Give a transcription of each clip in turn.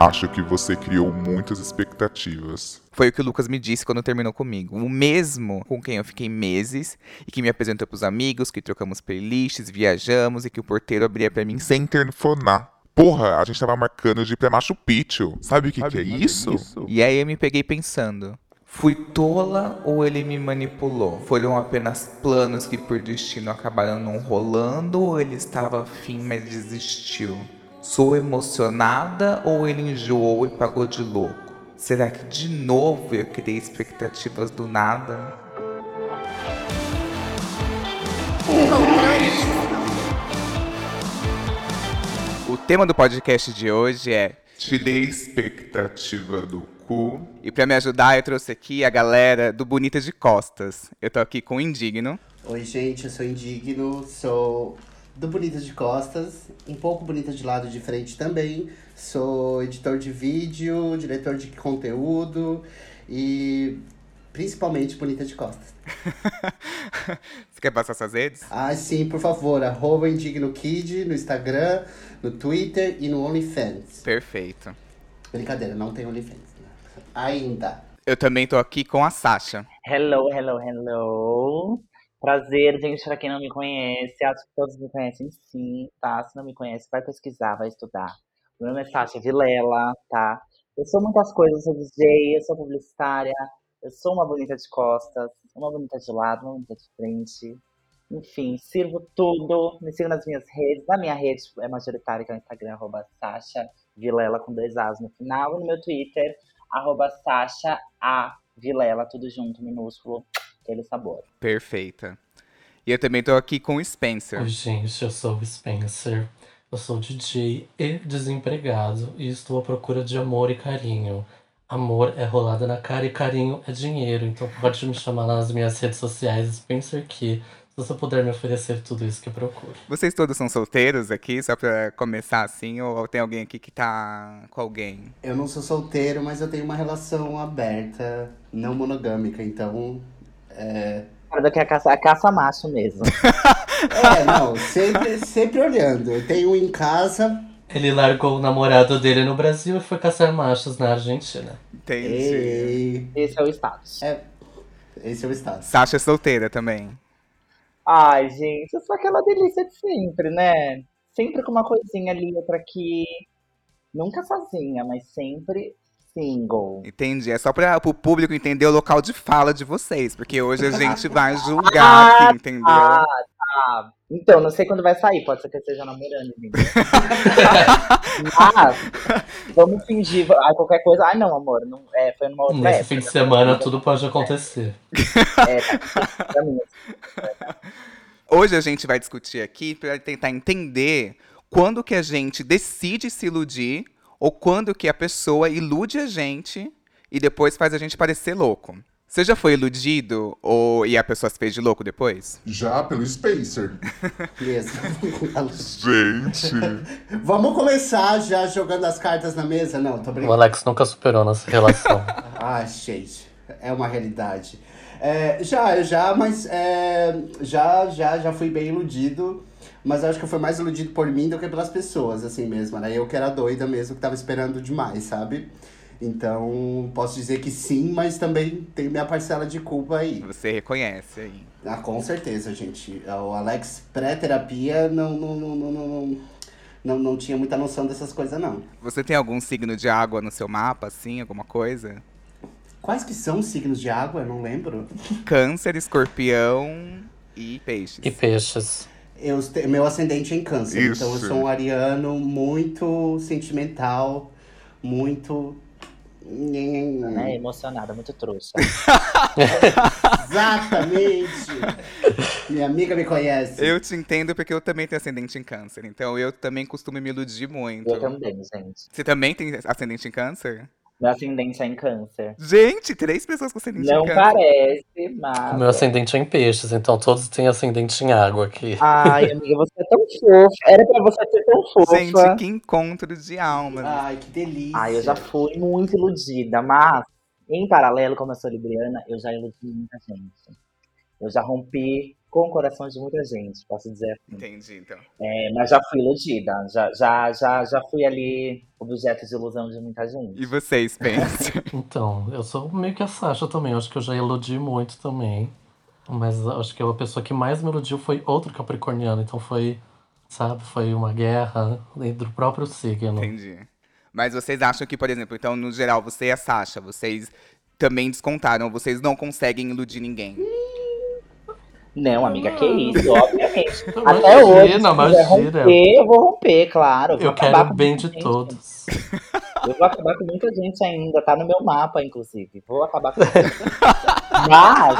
Acho que você criou muitas expectativas. Foi o que o Lucas me disse quando terminou comigo. O mesmo com quem eu fiquei meses e que me apresentou pros amigos, que trocamos playlists, viajamos e que o porteiro abria para mim sem telefonar. Porra, a gente tava marcando de ir pra Machu Picchu. Sabe o que, Sabe que é isso? isso? E aí eu me peguei pensando. Fui tola ou ele me manipulou? Foram apenas planos que por destino acabaram não rolando ou ele estava afim, mas desistiu? Sou emocionada ou ele enjoou e pagou de louco? Será que de novo eu criei expectativas do nada? O tema do podcast de hoje é Tirei expectativa do cu. E para me ajudar, eu trouxe aqui a galera do Bonita de Costas. Eu tô aqui com o Indigno. Oi, gente, eu sou Indigno, sou do Bonita de Costas, um pouco bonita de lado de frente também. Sou editor de vídeo, diretor de conteúdo e principalmente bonita de costas. Você quer passar suas redes? Ah, sim, por favor. Arroba Indigno Kid no Instagram, no Twitter e no OnlyFans. Perfeito. Brincadeira, não tem OnlyFans. Né? Ainda. Eu também tô aqui com a Sasha. Hello, hello, hello. Prazer, gente, pra quem não me conhece. Acho que todos me conhecem sim, tá? Se não me conhece, vai pesquisar, vai estudar. Meu nome é Sasha Vilela, tá? Eu sou muitas coisas, eu sou DJ, eu sou publicitária, eu sou uma bonita de costas, uma bonita de lado, uma bonita de frente. Enfim, sirvo tudo. Me siga nas minhas redes. Na minha rede é majoritária, que é o Instagram, arroba Sasha Vilela com dois As no final. E no meu Twitter, arroba Sasha A Vilela, tudo junto, minúsculo sabor. Perfeita. E eu também tô aqui com o Spencer. Oi, gente, eu sou o Spencer. Eu sou DJ e desempregado e estou à procura de amor e carinho. Amor é rolada na cara e carinho é dinheiro. Então pode me chamar nas minhas redes sociais, Spencer Key. Se você puder me oferecer tudo isso que eu procuro. Vocês todos são solteiros aqui, só pra começar assim? Ou tem alguém aqui que tá com alguém? Eu não sou solteiro, mas eu tenho uma relação aberta, não monogâmica, então é... Cara, que é caça, a caça macho mesmo. é, não, sempre, sempre olhando. Eu tenho um em casa. Ele largou o namorado dele no Brasil e foi caçar machos na Argentina. Entendi. Ei. Esse é o status. É, esse é o status. Sasha é solteira também. Ai, gente, eu sou aquela delícia de sempre, né? Sempre com uma coisinha ali, outra aqui. Nunca sozinha, mas sempre single. Entendi. É só para o público entender o local de fala de vocês, porque hoje a gente vai julgar aqui, entendeu? Ah, tá. Então, não sei quando vai sair, pode ser que eu esteja namorando, Mas, vamos fingir. Ah, qualquer coisa. Ai, não, amor. Não, é, foi numa outra Nesse época, fim de semana tudo pode acontecer. É, tá, pra mim. Hoje a gente vai discutir aqui para tentar entender quando que a gente decide se iludir ou quando que a pessoa ilude a gente e depois faz a gente parecer louco. Você já foi iludido ou e a pessoa se fez de louco depois? Já, pelo Spacer. Beleza. gente. Vamos começar já jogando as cartas na mesa? Não, tô O brincando. Alex nunca superou nossa relação. Ah, gente, é uma realidade. É, já, já, mas é, já, já, já fui bem iludido. Mas eu acho que fui mais iludido por mim do que pelas pessoas, assim mesmo. Era eu que era doida mesmo, que tava esperando demais, sabe? Então, posso dizer que sim, mas também tem minha parcela de culpa aí. Você reconhece aí. Ah, com certeza, gente. O Alex pré-terapia não, não, não, não, não, não, não tinha muita noção dessas coisas, não. Você tem algum signo de água no seu mapa, assim, alguma coisa? Quais que são os signos de água? Eu não lembro. Câncer, escorpião e peixes. e peixes. Eu, meu ascendente é em câncer, Isso. então eu sou um ariano muito sentimental, muito. Né? Emocionada, muito trouxa. Exatamente! Minha amiga me conhece. Eu te entendo porque eu também tenho ascendente em câncer, então eu também costumo me iludir muito. Eu também, gente. Você também tem ascendente em câncer? Meu ascendente é em câncer. Gente, três pessoas com ascendente Não em câncer. parece, O mas. meu ascendente é em peixes, então todos têm ascendente em água aqui. Ai, amiga, você é tão fofa. Era pra você ser tão fofa. Gente, que encontro de alma. Ai, que delícia. Ai, eu já fui muito iludida, mas em paralelo, como eu sou libriana, eu já iludi muita gente. Eu já rompi com o coração de muita gente, posso dizer assim. Entendi, então. É, mas já fui iludida, já, já, já, já fui ali objeto de ilusão de muita gente. E você, Spencer? Então, eu sou meio que a Sasha também. Eu acho que eu já iludi muito também. Mas acho que a pessoa que mais me iludiu foi outro capricorniano. Então foi, sabe, foi uma guerra dentro do próprio signo. Entendi. Mas vocês acham que, por exemplo, então, no geral, você e a Sasha, vocês também descontaram, vocês não conseguem iludir ninguém. Não, amiga, que isso, obviamente. Imagina, Até hoje, se quiser imagina. romper, eu vou romper, claro. vou Eu acabar quero com bem muita de gente. todos. Eu vou acabar com muita gente ainda, tá no meu mapa, inclusive. Vou acabar com Mas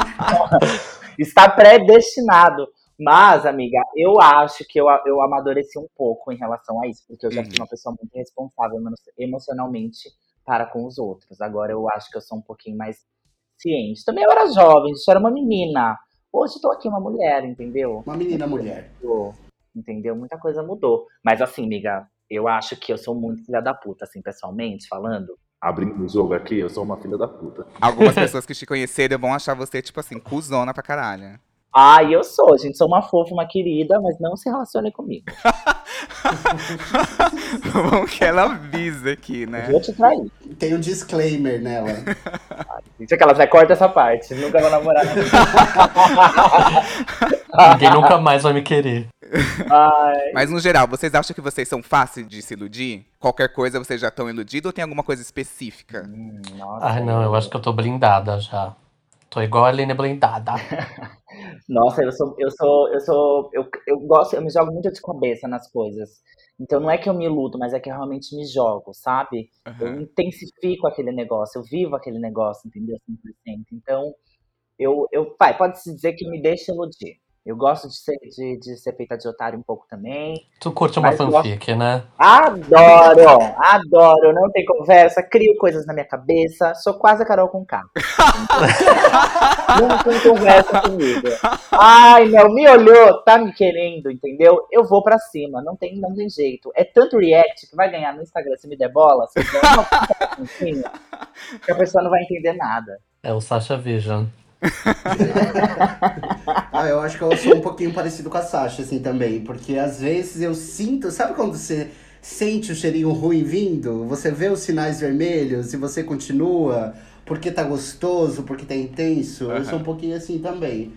está predestinado. Mas, amiga, eu acho que eu, eu amadureci um pouco em relação a isso, porque eu já fui Uhum. uma pessoa muito responsável emo- emocionalmente para com os outros. Agora eu acho que eu sou um pouquinho mais ciente. Também eu era jovem, eu era uma menina. Hoje eu tô aqui uma mulher, entendeu? Uma menina mulher. mudou, entendeu? Muita coisa mudou. Mas assim, amiga, eu acho que eu sou muito filha da puta, assim, pessoalmente falando. Abrindo o jogo aqui, eu sou uma filha da puta. Algumas pessoas que te conheceram vão achar você, tipo assim, cuzona pra caralho. Ah, eu sou, gente, sou uma fofa, uma querida, mas não se relacione comigo. Bom que ela avisa aqui, né? Vou te trair. Tem um disclaimer nela. Gente, aquela vai corta essa parte, nunca vou namorar. Ninguém nunca mais vai me querer. Ai, Mas no geral, vocês acham que vocês são fáceis de se iludir? Qualquer coisa vocês já estão iludidos ou tem alguma coisa específica? hum, nossa, Ai, não, eu acho que eu tô blindada já. Tô igual a Aline blindada. Nossa, eu sou, eu sou, eu sou, eu, eu gosto, eu me jogo muito de cabeça nas coisas. Então não é que eu me iludo, mas é que eu realmente me jogo, sabe? Eu Aham. intensifico aquele negócio, eu vivo aquele negócio, entendeu? 100%. Então, eu, eu vai, pode-se dizer que me deixa iludir. Eu gosto de ser, de, de ser feita de otário um pouco também. Tu curte uma fanfic, né? Adoro, adoro, não tem conversa, crio coisas na minha cabeça, sou quase a Carol com K. não tem conversa comigo. Ai, meu, me olhou, tá me querendo, entendeu? Eu vou pra cima, não tem, não tem jeito. É tanto react que vai ganhar no Instagram se me der bola, se der uma que a pessoa não vai entender nada. É o Sasha Vision. Ah, eu acho que eu sou um pouquinho parecido com a Sasha, assim, também. Porque às vezes eu sinto. Sabe quando você sente o cheirinho ruim vindo? Você vê os sinais vermelhos e você continua porque tá gostoso, porque tá intenso. Eu sou um pouquinho assim também.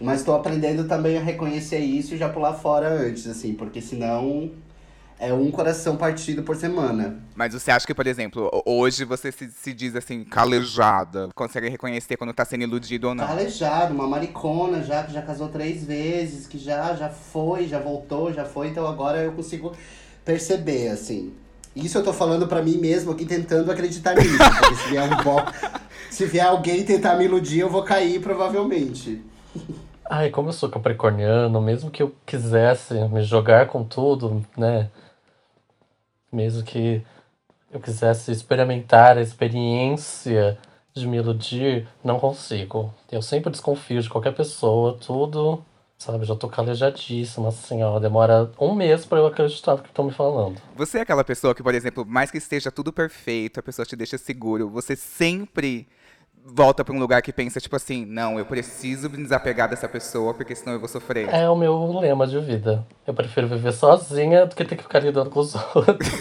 Mas tô aprendendo também a reconhecer isso e já pular fora antes, assim, porque senão é um coração partido por semana. Mas você acha que, por exemplo, ho- hoje você se, se diz assim, calejada? Consegue reconhecer quando tá sendo iludido ou não? Calejado, uma maricona já, que já casou três vezes, que já, já foi, já voltou, já foi, então agora eu consigo perceber, assim. Isso eu tô falando pra mim mesmo aqui, tentando acreditar nisso, porque se vier um bo... se vier alguém tentar me iludir, eu vou cair, provavelmente. Ai, como eu sou capricorniano, mesmo que eu quisesse me jogar com tudo, né? Mesmo que eu quisesse experimentar a experiência de me iludir, não consigo. Eu sempre desconfio de qualquer pessoa, tudo, sabe? Já tô calejadíssima, assim, ó. Demora um mês pra eu acreditar no que estão me falando. Você é aquela pessoa que, por exemplo, mais que esteja tudo perfeito, a pessoa te deixa seguro, você sempre volta pra um lugar que pensa, tipo assim, não, eu preciso me desapegar dessa pessoa, porque senão eu vou sofrer. É o meu lema de vida. Eu prefiro viver sozinha do que ter que ficar lidando com os outros.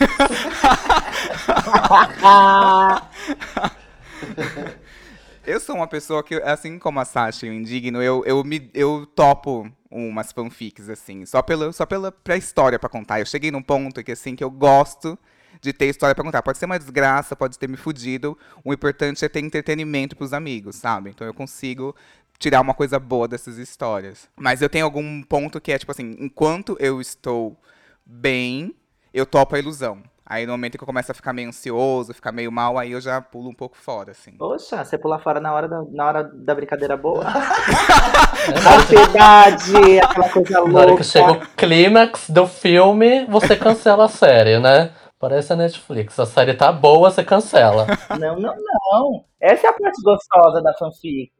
Eu sou uma pessoa que, assim como a Sasha e o Indigno, eu, eu, me, eu topo umas fanfics, assim, só pela, só pela pra história pra contar. Eu cheguei num ponto que, assim, que eu gosto de ter história pra contar. Pode ser uma desgraça, pode ter me fudido. O importante é ter entretenimento pros amigos, sabe? Então eu consigo tirar uma coisa boa dessas histórias. Mas eu tenho algum ponto que é, tipo assim, enquanto eu estou bem, eu topo a ilusão. Aí no momento que eu começo a ficar meio ansioso, ficar meio mal, aí eu já pulo um pouco fora, assim. Poxa, você pular fora na hora da, na hora da brincadeira boa. Ansiedade, aquela coisa Na hora louca. que chega o clímax do filme, você cancela a série, né? Parece a Netflix. A série tá boa, você cancela. Não, não, não. Essa é a parte gostosa da fanfic.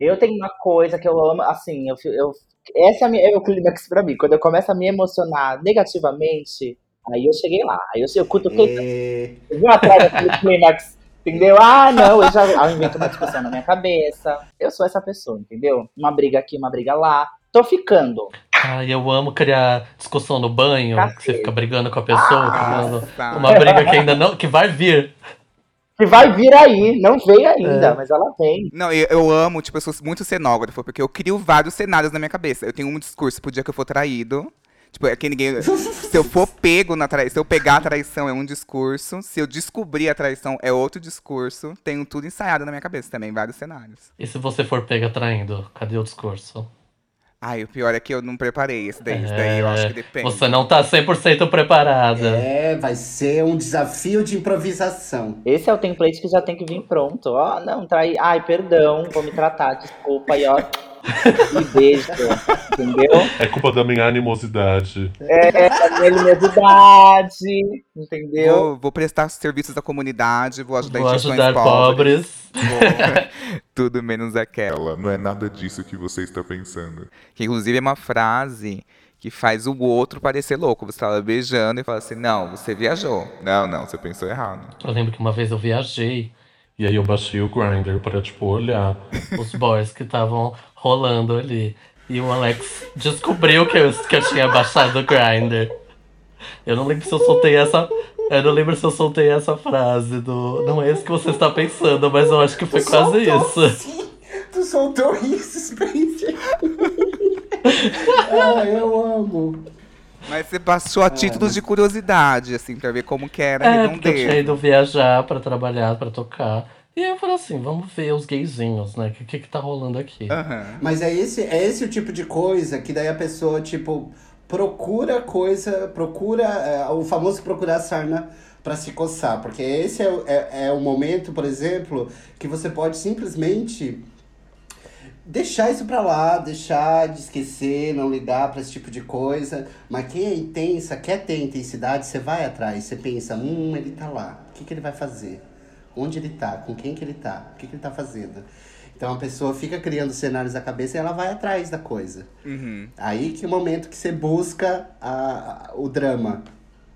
Eu tenho uma coisa que eu amo, assim, eu, eu essa é, a minha, é o clímax pra mim. Quando eu começo a me emocionar negativamente, aí eu cheguei lá. Aí eu, eu cutuquei, E... eu vim atrás daquele clímax, entendeu? Ah, não, eu já eu invento uma discussão na minha cabeça. Eu sou essa pessoa, entendeu? Uma briga aqui, uma briga lá. Tô ficando. Ai, eu amo criar discussão no banho, que você Cacete. fica brigando com a pessoa, criando Nossa. uma briga que ainda não, que vai vir. Que vai vir aí, não veio ainda, É. mas ela vem. Não, eu, eu amo, tipo, eu sou muito cenógrafo, porque eu crio vários cenários na minha cabeça. Eu tenho um discurso pro dia que eu for traído. Tipo, é que ninguém. se eu for pego na traição, se eu pegar a traição é um discurso. Se eu descobrir a traição é outro discurso. Tenho tudo ensaiado na minha cabeça também, vários cenários. E se você for pega traindo, cadê o discurso? Ai, o pior é que eu não preparei esse daí. Esse daí eu acho que depende. Você não tá 100% preparada. É, vai ser um desafio de improvisação. Esse é o template que já tem que vir pronto. Ó, não, trai. Ai, perdão, vou me tratar, desculpa aí, ó. E beijo, entendeu? É culpa da minha animosidade. É, a minha luminosidade, entendeu? Vou, vou prestar serviços à comunidade, vou ajudar Vou instituições ajudar pobres. Vou- Tudo menos aquela. Ela não é nada disso que você está pensando. Que inclusive é uma frase que faz o outro parecer louco. Você tava beijando e fala assim: Não, você viajou. Não, não, você pensou errado. Eu lembro que uma vez eu viajei, E aí eu baixei o Grindr pra, tipo, olhar. os boys que estavam rolando ali. E o Alex descobriu que eu, que eu tinha baixado o Grindr. Eu não lembro se eu soltei essa. Eu não lembro se eu soltei essa frase do. Não é isso que você está pensando, mas eu acho que foi quase Soltou isso. sim. Tu soltou isso, Spencer. ah, eu amo. Mas você passou a título de curiosidade, assim, pra ver como que era É, porque eu tinha ido viajar pra trabalhar, pra tocar. E aí eu falei assim, vamos ver os gayzinhos, né? O que, que que tá rolando aqui? Aham. Mas é esse, é esse o tipo de coisa que daí a pessoa, tipo, procura coisa, procura é, o famoso procurar sarna pra se coçar. Porque esse é, o- é, é o momento, por exemplo, que você pode simplesmente deixar isso pra lá, deixar de esquecer, não ligar pra esse tipo de coisa. Mas quem é intensa, quer ter intensidade, você vai atrás, você pensa, hum, ele tá lá, o que, que ele vai fazer? Onde ele tá? Com quem que ele tá? O que, que ele tá fazendo? Então a pessoa fica criando cenários na cabeça e ela vai atrás da coisa. Uhum. Aí que é o momento que você busca a, a- o drama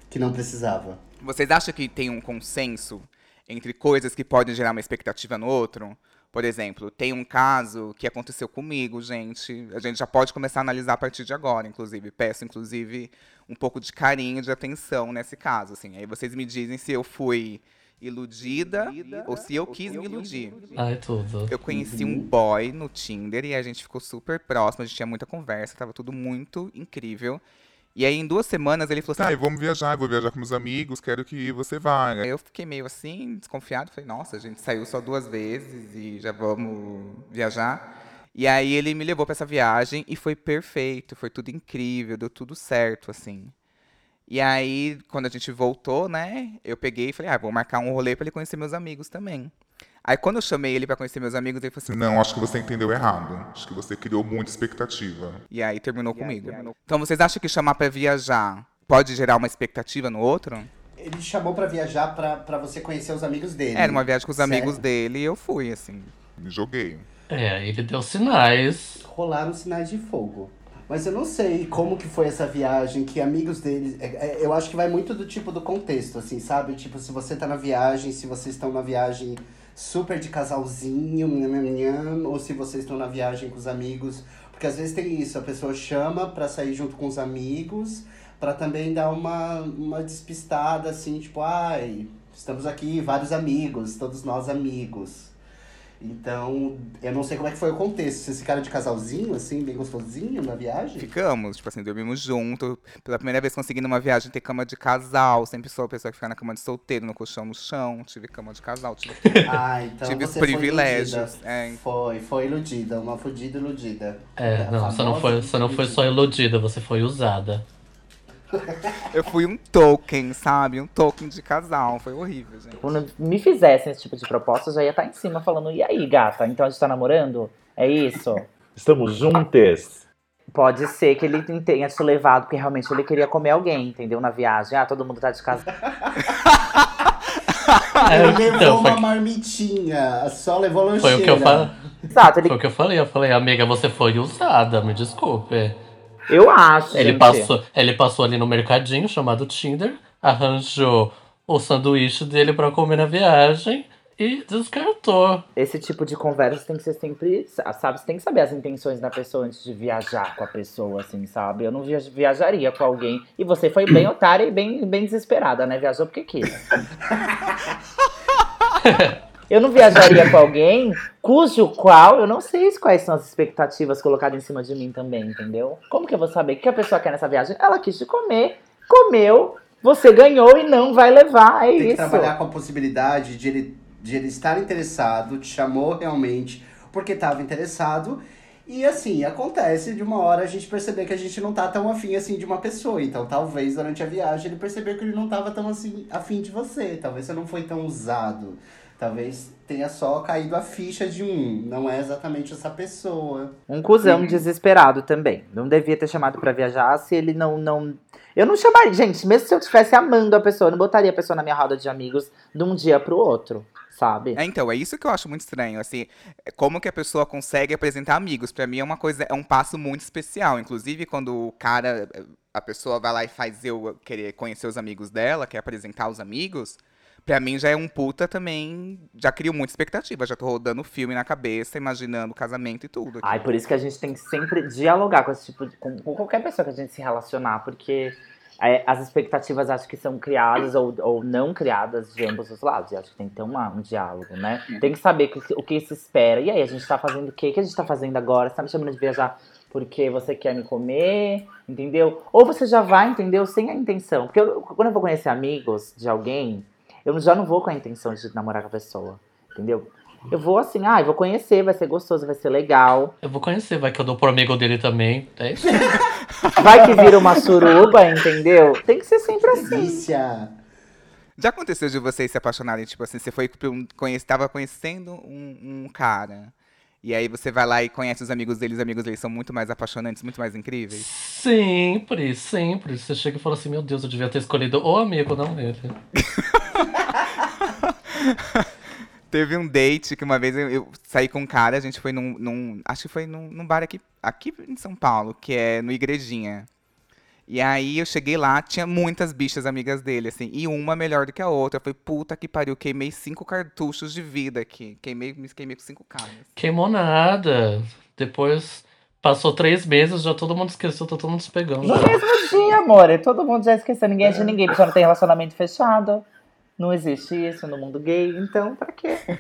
que não precisava. Vocês acham que tem um consenso entre coisas que podem gerar uma expectativa no outro? Por exemplo, tem um caso que aconteceu comigo, gente. A gente já pode começar a analisar a partir de agora, inclusive. Peço, inclusive, um pouco de carinho, de atenção nesse caso. Assim. Aí vocês me dizem se eu fui iludida ou se eu quis me iludir. Ai, tudo. Eu conheci um boy no Tinder e a gente ficou super próximo, a gente tinha muita conversa, tava tudo muito incrível. E aí, em duas semanas, ele falou assim: Tá, eu vamos viajar, eu vou viajar com meus amigos, quero que você vá. Aí Eu fiquei meio assim, desconfiado. Falei, nossa, a gente saiu só duas vezes e já vamos viajar. E aí ele me levou pra essa viagem e foi perfeito, foi tudo incrível, deu tudo certo, assim. E aí, quando a gente voltou, né, eu peguei e falei, ah, vou marcar um rolê pra ele conhecer meus amigos também. Aí quando eu chamei ele pra conhecer meus amigos, ele falou assim, Não, acho que você entendeu errado. Acho que você criou muita expectativa. e aí terminou comigo. Então vocês acham que chamar pra viajar pode gerar uma expectativa no outro? Ele chamou pra viajar pra, pra você conhecer os amigos dele. Era uma viagem com os amigos Sério? dele e eu fui, assim. Me joguei. É, ele deu sinais. Rolaram sinais de fogo. Mas eu não sei como que foi essa viagem, que amigos dele. é- é- eu acho que vai muito do tipo do contexto, assim, sabe? Tipo, se você tá na viagem, se vocês estão na viagem super de casalzinho, nham, nham, ou se vocês estão na viagem com os amigos. Porque às vezes tem isso, a pessoa chama pra sair junto com os amigos, pra também dar uma, uma despistada, assim, tipo, ai, estamos aqui, vários amigos, todos nós amigos. Então, eu não sei como é que foi o contexto. Se esse cara de casalzinho, assim, bem gostosinho na viagem? Ficamos, tipo assim, dormimos junto. Pela primeira vez consegui numa viagem ter cama de casal. Sempre sou a pessoa que fica na cama de solteiro, no colchão no chão. Tive cama de casal, tive, Ah, então tive os foi privilégios. iludida. É, Foi, foi iludida, uma fodida iludida. É, a não, você não foi, você não foi só iludida, você foi usada. Eu fui um token, sabe? Um token de casal. Foi horrível, gente. Quando me fizessem esse tipo de proposta, eu já ia estar em cima falando, e aí, gata? Então a gente tá namorando? É isso? Estamos juntas. Pode ser que ele tenha te levado, porque realmente ele queria comer alguém, entendeu? Na viagem. Ah, todo mundo tá de casa. É, Ele levou então, uma foi, marmitinha, só levou lancheira. foi o que eu falei. Exato, ele, Foi o que eu falei. Eu falei, amiga, você foi usada, me desculpe. Eu acho. Ele gente. passou, ele passou ali no mercadinho chamado Tinder, arranjou o sanduíche dele pra comer na viagem e descartou. Esse tipo de conversa tem que ser sempre, sabe? Você tem que saber as intenções da pessoa antes de viajar com a pessoa, assim, sabe? Eu não via- viajaria com alguém. E você foi bem otária e bem, bem desesperada, né? Viajou porque quis. Eu não viajaria com alguém cujo qual eu não sei quais são as expectativas colocadas em cima de mim também, entendeu? Como que eu vou saber o que a pessoa quer nessa viagem? Ela quis te comer, comeu, você ganhou e não vai levar, é Tem que isso. trabalhar com a possibilidade de ele, de ele estar interessado, te chamou realmente porque estava interessado. E assim, acontece de uma hora a gente perceber que a gente não tá tão afim assim de uma pessoa. Então talvez durante a viagem ele percebeu que ele não tava tão assim afim de você. Talvez você não foi tão usado. Talvez tenha só caído a ficha de um. Não é exatamente essa pessoa. Um cuzão desesperado também. Não devia ter chamado pra viajar se ele não, não. Eu não chamaria. Gente, mesmo se eu estivesse amando a pessoa, eu não botaria a pessoa na minha roda de amigos de um dia pro outro, sabe? É, então, é isso que eu acho muito estranho, assim, é como que a pessoa consegue apresentar amigos. Pra mim é uma coisa, é um passo muito especial. Inclusive, quando o cara, a pessoa vai lá e faz eu querer conhecer os amigos dela, quer apresentar os amigos, pra mim já é um puta também, já crio muita expectativa, já tô rodando o filme na cabeça, imaginando o casamento e tudo. Ai, por isso que a gente tem que sempre dialogar com esse tipo de. com, com qualquer pessoa que a gente se relacionar, porque é, as expectativas acho que são criadas ou, ou não criadas de ambos os lados. E acho que tem que ter uma, um diálogo, né? Tem que saber que- o que se espera. E aí, a gente tá fazendo o quê? O que a gente tá fazendo agora? Você tá me chamando de viajar porque você quer me comer, entendeu? Ou você já vai, entendeu? Sem a intenção. Porque eu- quando eu vou conhecer amigos de alguém, eu já não vou com a intenção de namorar com a pessoa, entendeu? Eu vou assim, ah, eu vou conhecer, vai ser gostoso, vai ser legal. Eu vou conhecer, vai que eu dou pro amigo dele também. É isso. Vai que vira uma suruba, entendeu? Tem que ser sempre assim. Delícia! Já aconteceu de vocês se apaixonarem, tipo assim, você foi pra um, conhece, tava conhecendo um, um cara. E aí você vai lá e conhece os amigos dele, os amigos dele são muito mais apaixonantes, muito mais incríveis. Sempre, sempre. Você chega e fala assim, meu Deus, eu devia ter escolhido o amigo, não ele. Teve um date que uma vez eu, eu saí com um cara, a gente foi num. num- acho que foi num, num bar aqui, aqui em São Paulo, que é no Igrejinha. E aí eu cheguei lá, tinha muitas bichas amigas dele, assim, e uma melhor do que a outra. Eu falei, puta que pariu, queimei cinco cartuchos de vida aqui. Queimei, me queimei com cinco caras. Queimou nada. Depois passou três meses, já todo mundo esqueceu, tá todo mundo se pegando. No mesmo dia, amor. Todo mundo já esqueceu. Ninguém é de ninguém, porque já não tem relacionamento fechado. Não existe isso no mundo gay, então pra quê? É,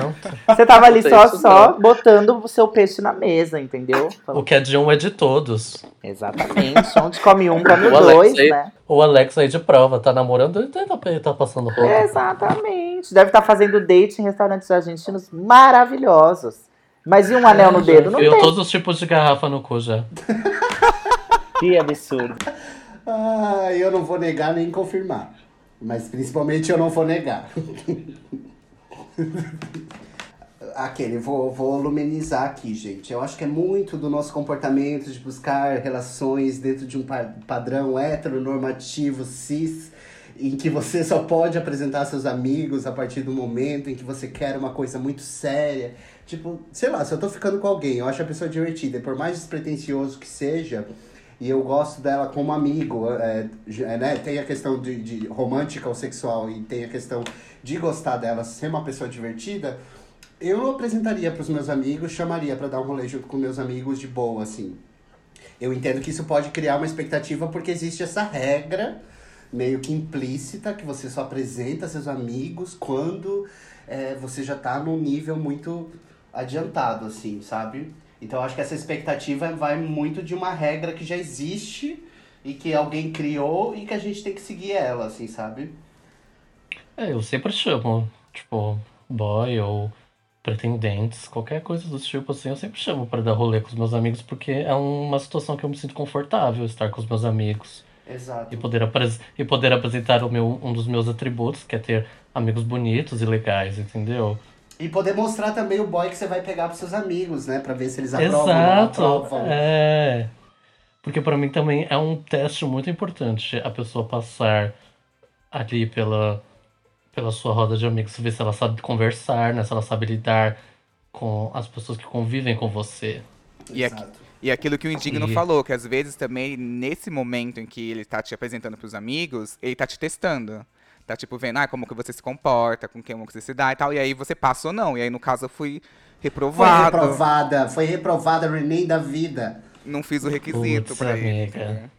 não. Você tava ali só, isso só botando o seu peixe na mesa, entendeu? O que é de um é de todos. Exatamente. Onde come um, come O Alex dois, aí- né? O Alex aí de prova, tá namorando e tá, tá- tá passando roupa. Exatamente. Deve estar fazendo date em restaurantes argentinos maravilhosos. Mas e um anel no dedo? Não Viu tem. todos os tipos de garrafa no cu já. Que absurdo. Ah, eu não vou negar nem confirmar. Mas principalmente eu não vou negar. Aquele, vou, vou luminizar aqui, gente. Eu acho que é muito do nosso comportamento de buscar relações dentro de um pa- padrão heteronormativo, cis, em que você só pode apresentar seus amigos a partir do momento em que você quer uma coisa muito séria. Tipo, sei lá, se eu tô ficando com alguém, eu acho a pessoa divertida, por mais despretensioso que seja, e eu gosto dela como amigo, é, é, né? Tem a questão de, de romântica ou sexual e tem a questão de gostar dela ser uma pessoa divertida. Eu apresentaria para os meus amigos, chamaria para dar um rolê junto com meus amigos de boa, assim. Eu entendo que isso pode criar uma expectativa porque existe essa regra meio que implícita que você só apresenta seus amigos quando é, você já tá num nível muito adiantado, assim, sabe? Então eu acho que essa expectativa vai muito de uma regra que já existe e que alguém criou e que a gente tem que seguir ela, assim, sabe? É, eu sempre chamo, tipo, boy ou pretendentes, qualquer coisa do tipo assim, eu sempre chamo pra dar rolê com os meus amigos, porque é uma situação que eu me sinto confortável estar com os meus amigos Exato. e poder, apres- e poder apresentar o meu, um dos meus atributos, que é ter amigos bonitos e legais, entendeu? E poder mostrar também o boy que você vai pegar pros seus amigos, né? Pra ver se eles aprovam ou não Exato, aprovam. é. Porque pra mim também é um teste muito importante a pessoa passar ali pela, pela sua roda de amigos, ver se ela sabe conversar, né? Se ela sabe lidar com as pessoas que convivem com você. E aqui- Exato. E aquilo que o Indigno E- falou, que às vezes também, nesse momento em que ele tá te apresentando pros amigos, ele tá te testando. Tá, tipo, vendo, ah, como que você se comporta, com quem você se dá e tal. E aí você passa ou não. E aí, no caso, eu fui Foi reprovado. reprovada, foi reprovada Renee da vida. Não fiz o requisito Putz, pra amiga.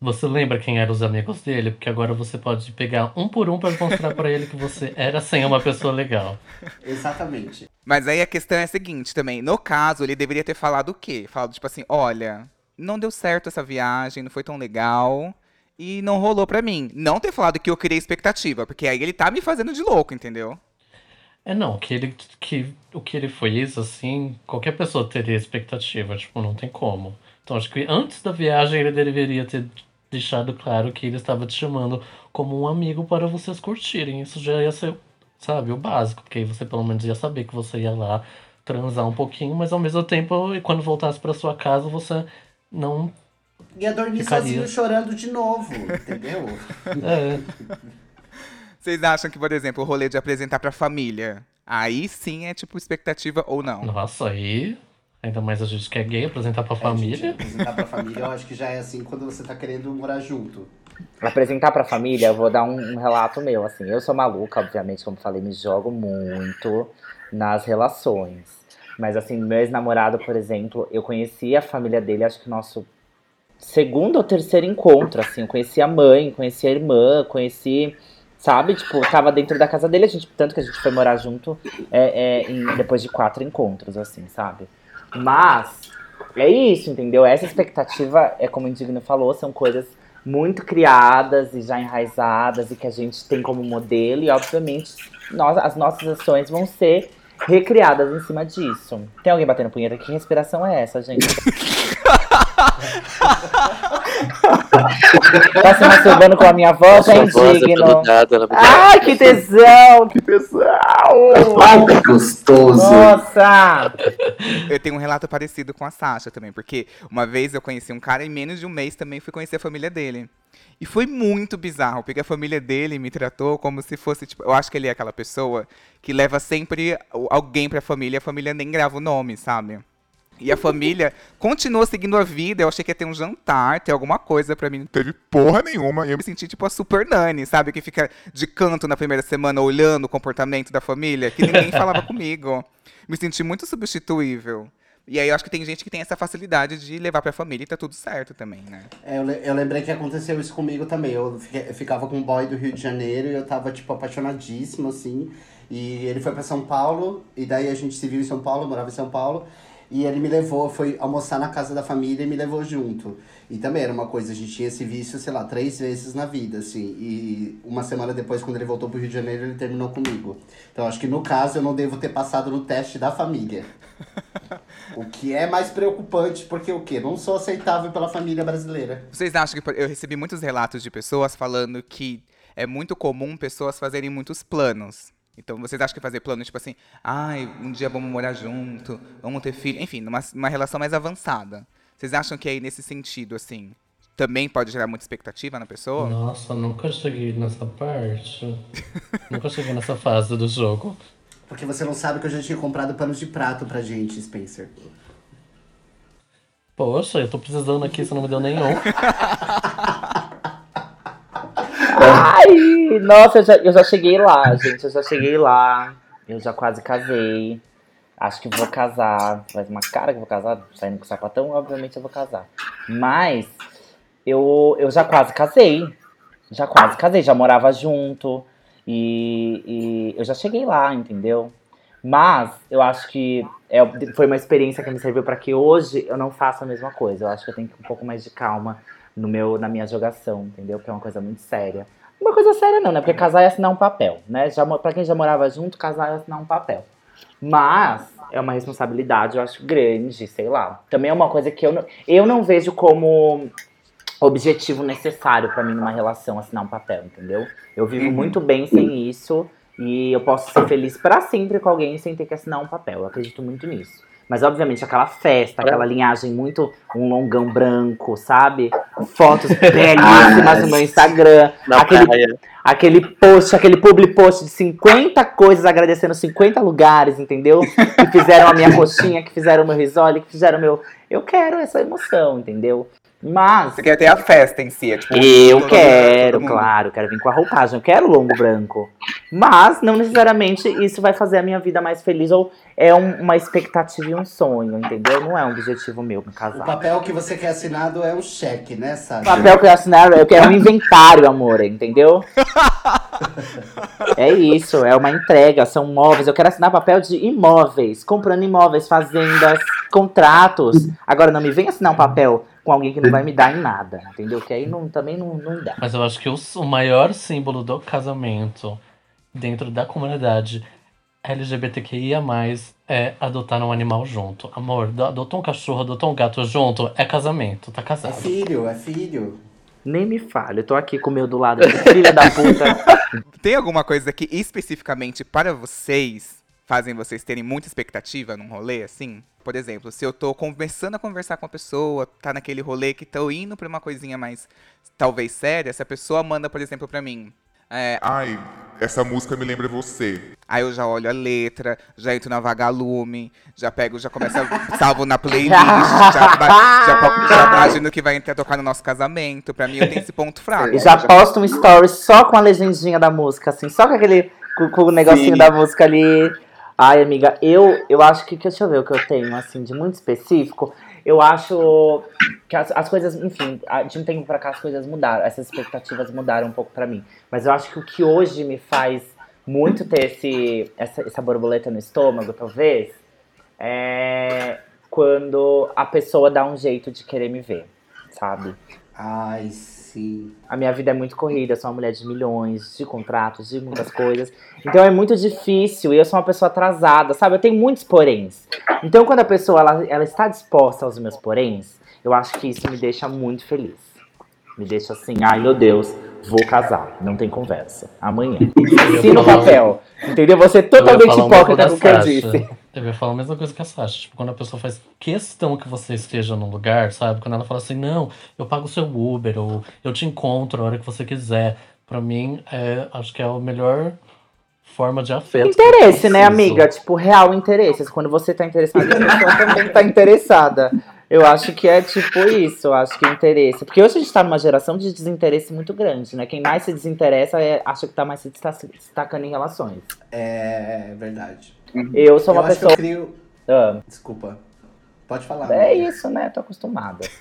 Você lembra quem eram os amigos dele? Porque agora você pode pegar um por um pra mostrar pra ele que você era sem uma pessoa legal. Exatamente. Mas aí a questão é a seguinte também. No caso, ele deveria ter falado o quê? Falado, tipo assim, olha, não deu certo essa viagem, não foi tão legal. E não rolou pra mim. Não ter falado que eu criei expectativa, porque aí ele tá me fazendo de louco, entendeu? É não, que ele, que, o que ele fez, assim, qualquer pessoa teria expectativa, tipo, não tem como. Então acho que antes da viagem ele deveria ter deixado claro que ele estava te chamando como um amigo para vocês curtirem. Isso já ia ser, sabe, o básico, porque aí você pelo menos ia saber que você ia lá transar um pouquinho, mas ao mesmo tempo, quando voltasse para sua casa, você não. Ia dormir Ficaria. sozinho chorando de novo, entendeu? É, Vocês acham que, por exemplo, o rolê de apresentar pra família, aí sim é tipo expectativa ou não? nossa, aí. Ainda mais a gente que é gay, apresentar pra É, gente, família. apresentar pra família, eu acho que já é assim quando você tá querendo morar junto. Apresentar pra família, eu vou dar um, um relato meu, assim. Eu sou maluca, obviamente, como falei, me jogo muito nas relações. Mas, assim, meu ex-namorado, por exemplo, eu conheci a família dele, acho que nosso segundo ou terceiro encontro, assim. Eu conheci a mãe, conheci a irmã, conheci, sabe? Tipo, tava dentro da casa dele, a gente, tanto que a gente foi morar junto é, é, em- depois de quatro encontros, assim, sabe? Mas, é isso, entendeu? Essa expectativa, é como o Indigno falou, são coisas muito criadas e já enraizadas e que a gente tem como modelo, e obviamente nós, as nossas ações vão ser recriadas em cima disso. Tem alguém batendo punheta? Que respiração é essa, gente? tá se masturbando com a minha voz? É voz é indigno. grudada na boca. Ai, que tesão! Que tesão! Ai, que gostoso! Nossa! Eu tenho um relato parecido com a Sasha também, porque uma vez eu conheci um cara e em menos de um mês também fui conhecer a família dele. E foi muito bizarro, porque a família dele me tratou como se fosse, tipo, eu acho que ele é aquela pessoa que leva sempre alguém pra família e a família nem grava o nome, sabe? E a família continuou seguindo a vida, eu achei que ia ter um jantar, ter alguma coisa pra mim. Não teve porra nenhuma. E eu me senti tipo a super nani, sabe? Que fica de canto na primeira semana olhando o comportamento da família, que ninguém falava comigo. Me senti muito substituível. E aí eu acho que tem gente que tem essa facilidade de levar pra família e tá tudo certo também, né? É, eu, le- eu lembrei que aconteceu isso comigo também. Eu, fiquei- eu ficava com um boy do Rio de Janeiro e eu tava, tipo, apaixonadíssimo, assim. E ele foi pra São Paulo, e daí a gente se viu em São Paulo, eu morava em São Paulo. E ele me levou, foi almoçar na casa da família e me levou junto. E também era uma coisa, a gente tinha esse vício, sei lá, três vezes na vida, assim. E uma semana depois, quando ele voltou pro Rio de Janeiro, ele terminou comigo. Então acho que no caso eu não devo ter passado no teste da família. O que é mais preocupante, porque o quê? Não sou aceitável pela família brasileira. Vocês acham que. Eu recebi muitos relatos de pessoas falando que é muito comum pessoas fazerem muitos planos. Então, vocês acham que fazer plano, tipo assim, ai, um dia vamos morar junto, vamos ter filho, enfim, numa, numa relação mais avançada. Vocês acham que aí, nesse sentido, assim, também pode gerar muita expectativa na pessoa? Nossa, nunca cheguei nessa parte. nunca cheguei nessa fase do jogo. Porque você não sabe que eu já tinha comprado panos de prato pra gente, Spencer. Poxa, eu tô precisando aqui, você não me deu nenhum. Nossa, eu já, eu já cheguei lá, gente. Eu já cheguei lá. Eu já quase casei. Acho que vou casar. Faz uma cara que vou casar. Saindo com sapatão, obviamente eu vou casar. Mas eu, eu já quase casei. Já quase casei, já morava junto. E, e eu já cheguei lá, entendeu? Mas eu acho que é, foi uma experiência que me serviu para que hoje eu não faça a mesma coisa. Eu acho que eu tenho que um pouco mais de calma no meu, na minha jogação, entendeu? Que é uma coisa muito séria. Uma coisa séria não, né? Porque casar é assinar um papel, né? Já, pra quem já morava junto, casar é assinar um papel. Mas é uma responsabilidade, eu acho, grande, sei lá. Também é uma coisa que eu não, eu não vejo como objetivo necessário pra mim numa relação assinar um papel, entendeu? Eu vivo muito bem sem isso e eu posso ser feliz pra sempre com alguém sem ter que assinar um papel. Eu acredito muito nisso. Mas, obviamente, aquela festa, aquela linhagem muito. um longão branco, sabe? Fotos belíssimas no meu Instagram. Na aquele, praia. aquele post, aquele public post de 50 coisas agradecendo 50 lugares, entendeu? Que fizeram a minha coxinha, que fizeram o meu risole, que fizeram o meu. Eu quero essa emoção, entendeu? Mas Você quer ter a festa em si, é tipo. eu todo- quero, mundo. claro, quero vir com a roupagem, eu quero longo branco. Mas não necessariamente isso vai fazer a minha vida mais feliz ou é um- uma expectativa e um sonho, entendeu? Não é um objetivo meu me O casar. papel que você quer assinado é um cheque, né, O Sasha? papel que eu assinar, eu quero um inventário, amor, entendeu? É isso, é uma entrega, são móveis. Eu quero assinar papel de imóveis, comprando imóveis, fazendas, contratos. Agora não me vem assinar um papel com alguém que não vai me dar em nada, entendeu? Que aí não, também não, não dá. Mas eu acho que o, o maior símbolo do casamento dentro da comunidade LGBTQIA+, é adotar um animal junto. Amor, do- adotou um cachorro, adotou um gato junto, é casamento, tá É casado. filho, é filho. Nem me fale, eu tô aqui com o meu do lado, aqui, filha da puta. Tem alguma coisa que especificamente para vocês fazem vocês terem muita expectativa num rolê, assim? Por exemplo, se eu tô começando a conversar com a pessoa, tá naquele rolê que tô indo pra uma coisinha mais, talvez, séria, se a pessoa manda, por exemplo, pra mim. é, Ai, essa música me lembra você. aí eu já olho a letra, já entro na Vagalume, já pego, já começo a salvo na playlist, já, já, po- já imagino que vai entrar tocar no nosso casamento. Pra mim, eu tenho esse ponto fraco. E já posto um story só com a legendinha da música, assim, só com aquele. com, com o negocinho Sim. da música ali. Ai, amiga, eu, eu acho que. Deixa eu ver o que eu tenho, assim, de muito específico. Eu acho que as, as coisas, enfim, de um tempo pra cá as coisas mudaram, essas expectativas mudaram um pouco pra mim. Mas eu acho que o que hoje me faz muito ter esse, essa, essa borboleta no estômago, talvez, é quando a pessoa dá um jeito de querer me ver, sabe? Ai, sim. A minha vida é muito corrida, eu sou uma mulher de milhões, de contratos, de muitas coisas. Então é muito difícil e eu sou uma pessoa atrasada, sabe? Eu tenho muitos poréns. Então quando a pessoa ela, ela está disposta aos meus poréns, eu acho que isso me deixa muito feliz. Me deixa assim, ai meu Deus, vou casar, não tem conversa. Amanhã. Assina o falar- papel. Entendeu? Você é totalmente hipócrita com o que eu disse. Eu ia falar a mesma coisa que a Sasha. Tipo, quando a pessoa faz questão que você esteja num lugar, sabe? Quando ela fala assim, não, eu pago o seu Uber, ou eu te encontro a hora que você quiser. Pra mim, é, acho que é a melhor forma de afeto. Interesse, né, amiga? Tipo, real interesse. Quando você tá interessado, a pessoa também tá interessada. Eu acho que é tipo isso, eu acho que é interesse. Porque hoje a gente tá numa geração de desinteresse muito grande, né? Quem mais se desinteressa é, acha que tá mais se desta- se destacando em relações. É verdade. Eu sou eu uma acho pessoa. que eu crio. Ah, Desculpa. Pode falar. é amiga. isso, né? Tô acostumada.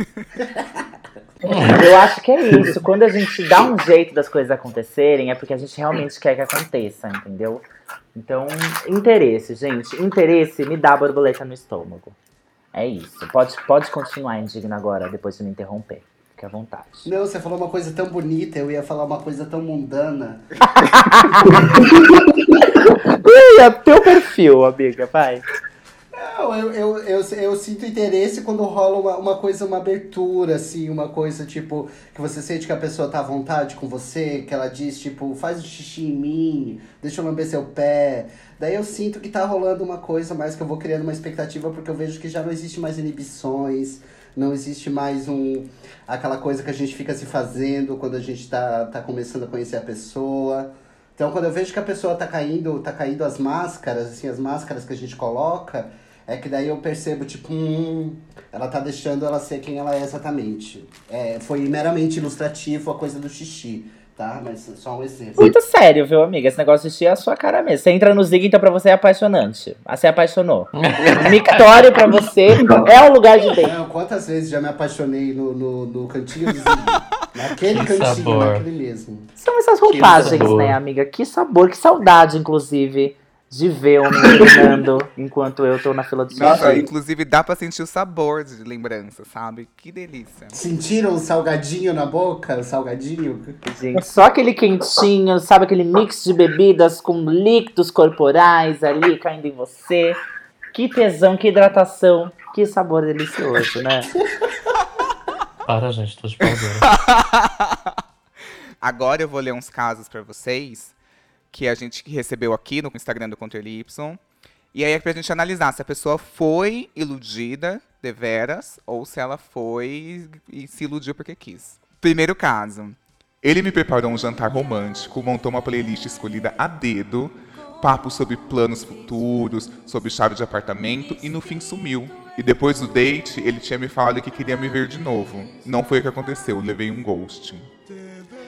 Eu acho que é isso. Quando a gente dá um jeito das coisas acontecerem, é porque a gente realmente quer que aconteça, entendeu? Então, interesse, gente. Interesse me dá borboleta no estômago. É isso. Pode, pode continuar indigna agora, depois de me interromper. Fique à vontade. Não, você falou uma coisa tão bonita, eu ia falar uma coisa tão mundana. É teu perfil, amiga, vai. Não, eu, eu, eu, eu sinto interesse quando rola uma, uma coisa, uma abertura, assim, uma coisa tipo, que você sente que a pessoa tá à vontade com você, que ela diz, tipo, faz um xixi em mim, deixa eu lamber seu pé. Daí eu sinto que tá rolando uma coisa mais que eu vou criando uma expectativa, porque eu vejo que já não existe mais inibições, não existe mais um aquela coisa que a gente fica se fazendo quando a gente tá, tá começando a conhecer a pessoa. Então, quando eu vejo que a pessoa tá caindo, tá caindo as máscaras, assim, as máscaras que a gente coloca, é que daí eu percebo, tipo, hum, ela tá deixando ela ser quem ela é exatamente. É, foi meramente ilustrativo a coisa do xixi, tá? Mas só um exemplo. Muito sério, viu, amiga? Esse negócio de é a sua cara mesmo. Você entra no Zig, então pra você é apaixonante. Ah, Você apaixonou. Mictório pra você é o lugar de dentro. Não, quantas vezes já me apaixonei no, no, no cantinho do Zig? Naquele Que cantinho, sabor. naquele mesmo. São essas roupagens, né, amiga? Que sabor, que saudade, inclusive, de ver homem urinando enquanto eu tô na fila do Nossa, xixi. inclusive dá pra sentir o sabor de lembrança, sabe? Que delícia. Sentiram o salgadinho na boca? O salgadinho? Gente, só aquele quentinho, sabe? Aquele mix de bebidas com líquidos corporais ali caindo em você. Que tesão, que hidratação, que sabor delicioso, né? Para, gente, tô de pau. Agora eu vou ler uns casos pra vocês que a gente recebeu aqui no Instagram do Controle Y. E aí é pra gente analisar se a pessoa foi iludida deveras ou se ela foi e se iludiu porque quis. Primeiro caso. Ele me preparou um jantar romântico, montou uma playlist escolhida a dedo, papo sobre planos futuros, sobre chave de apartamento e no fim sumiu. E depois do date, ele tinha me falado que queria me ver de novo. Não foi o que aconteceu, levei um ghosting.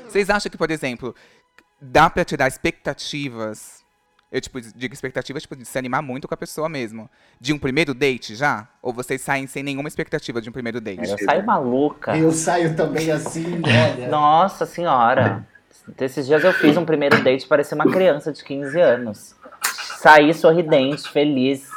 Vocês acham que, por exemplo, dá pra tirar expectativas? Eu, tipo, digo expectativas, tipo, de se animar muito com a pessoa mesmo. De um primeiro date já? Ou vocês saem sem nenhuma expectativa de um primeiro date? Eu saio maluca. Eu saio também assim, olha. Nossa senhora. Esses dias eu fiz um primeiro date, parecia uma criança de 15 anos. Saí sorridente, feliz.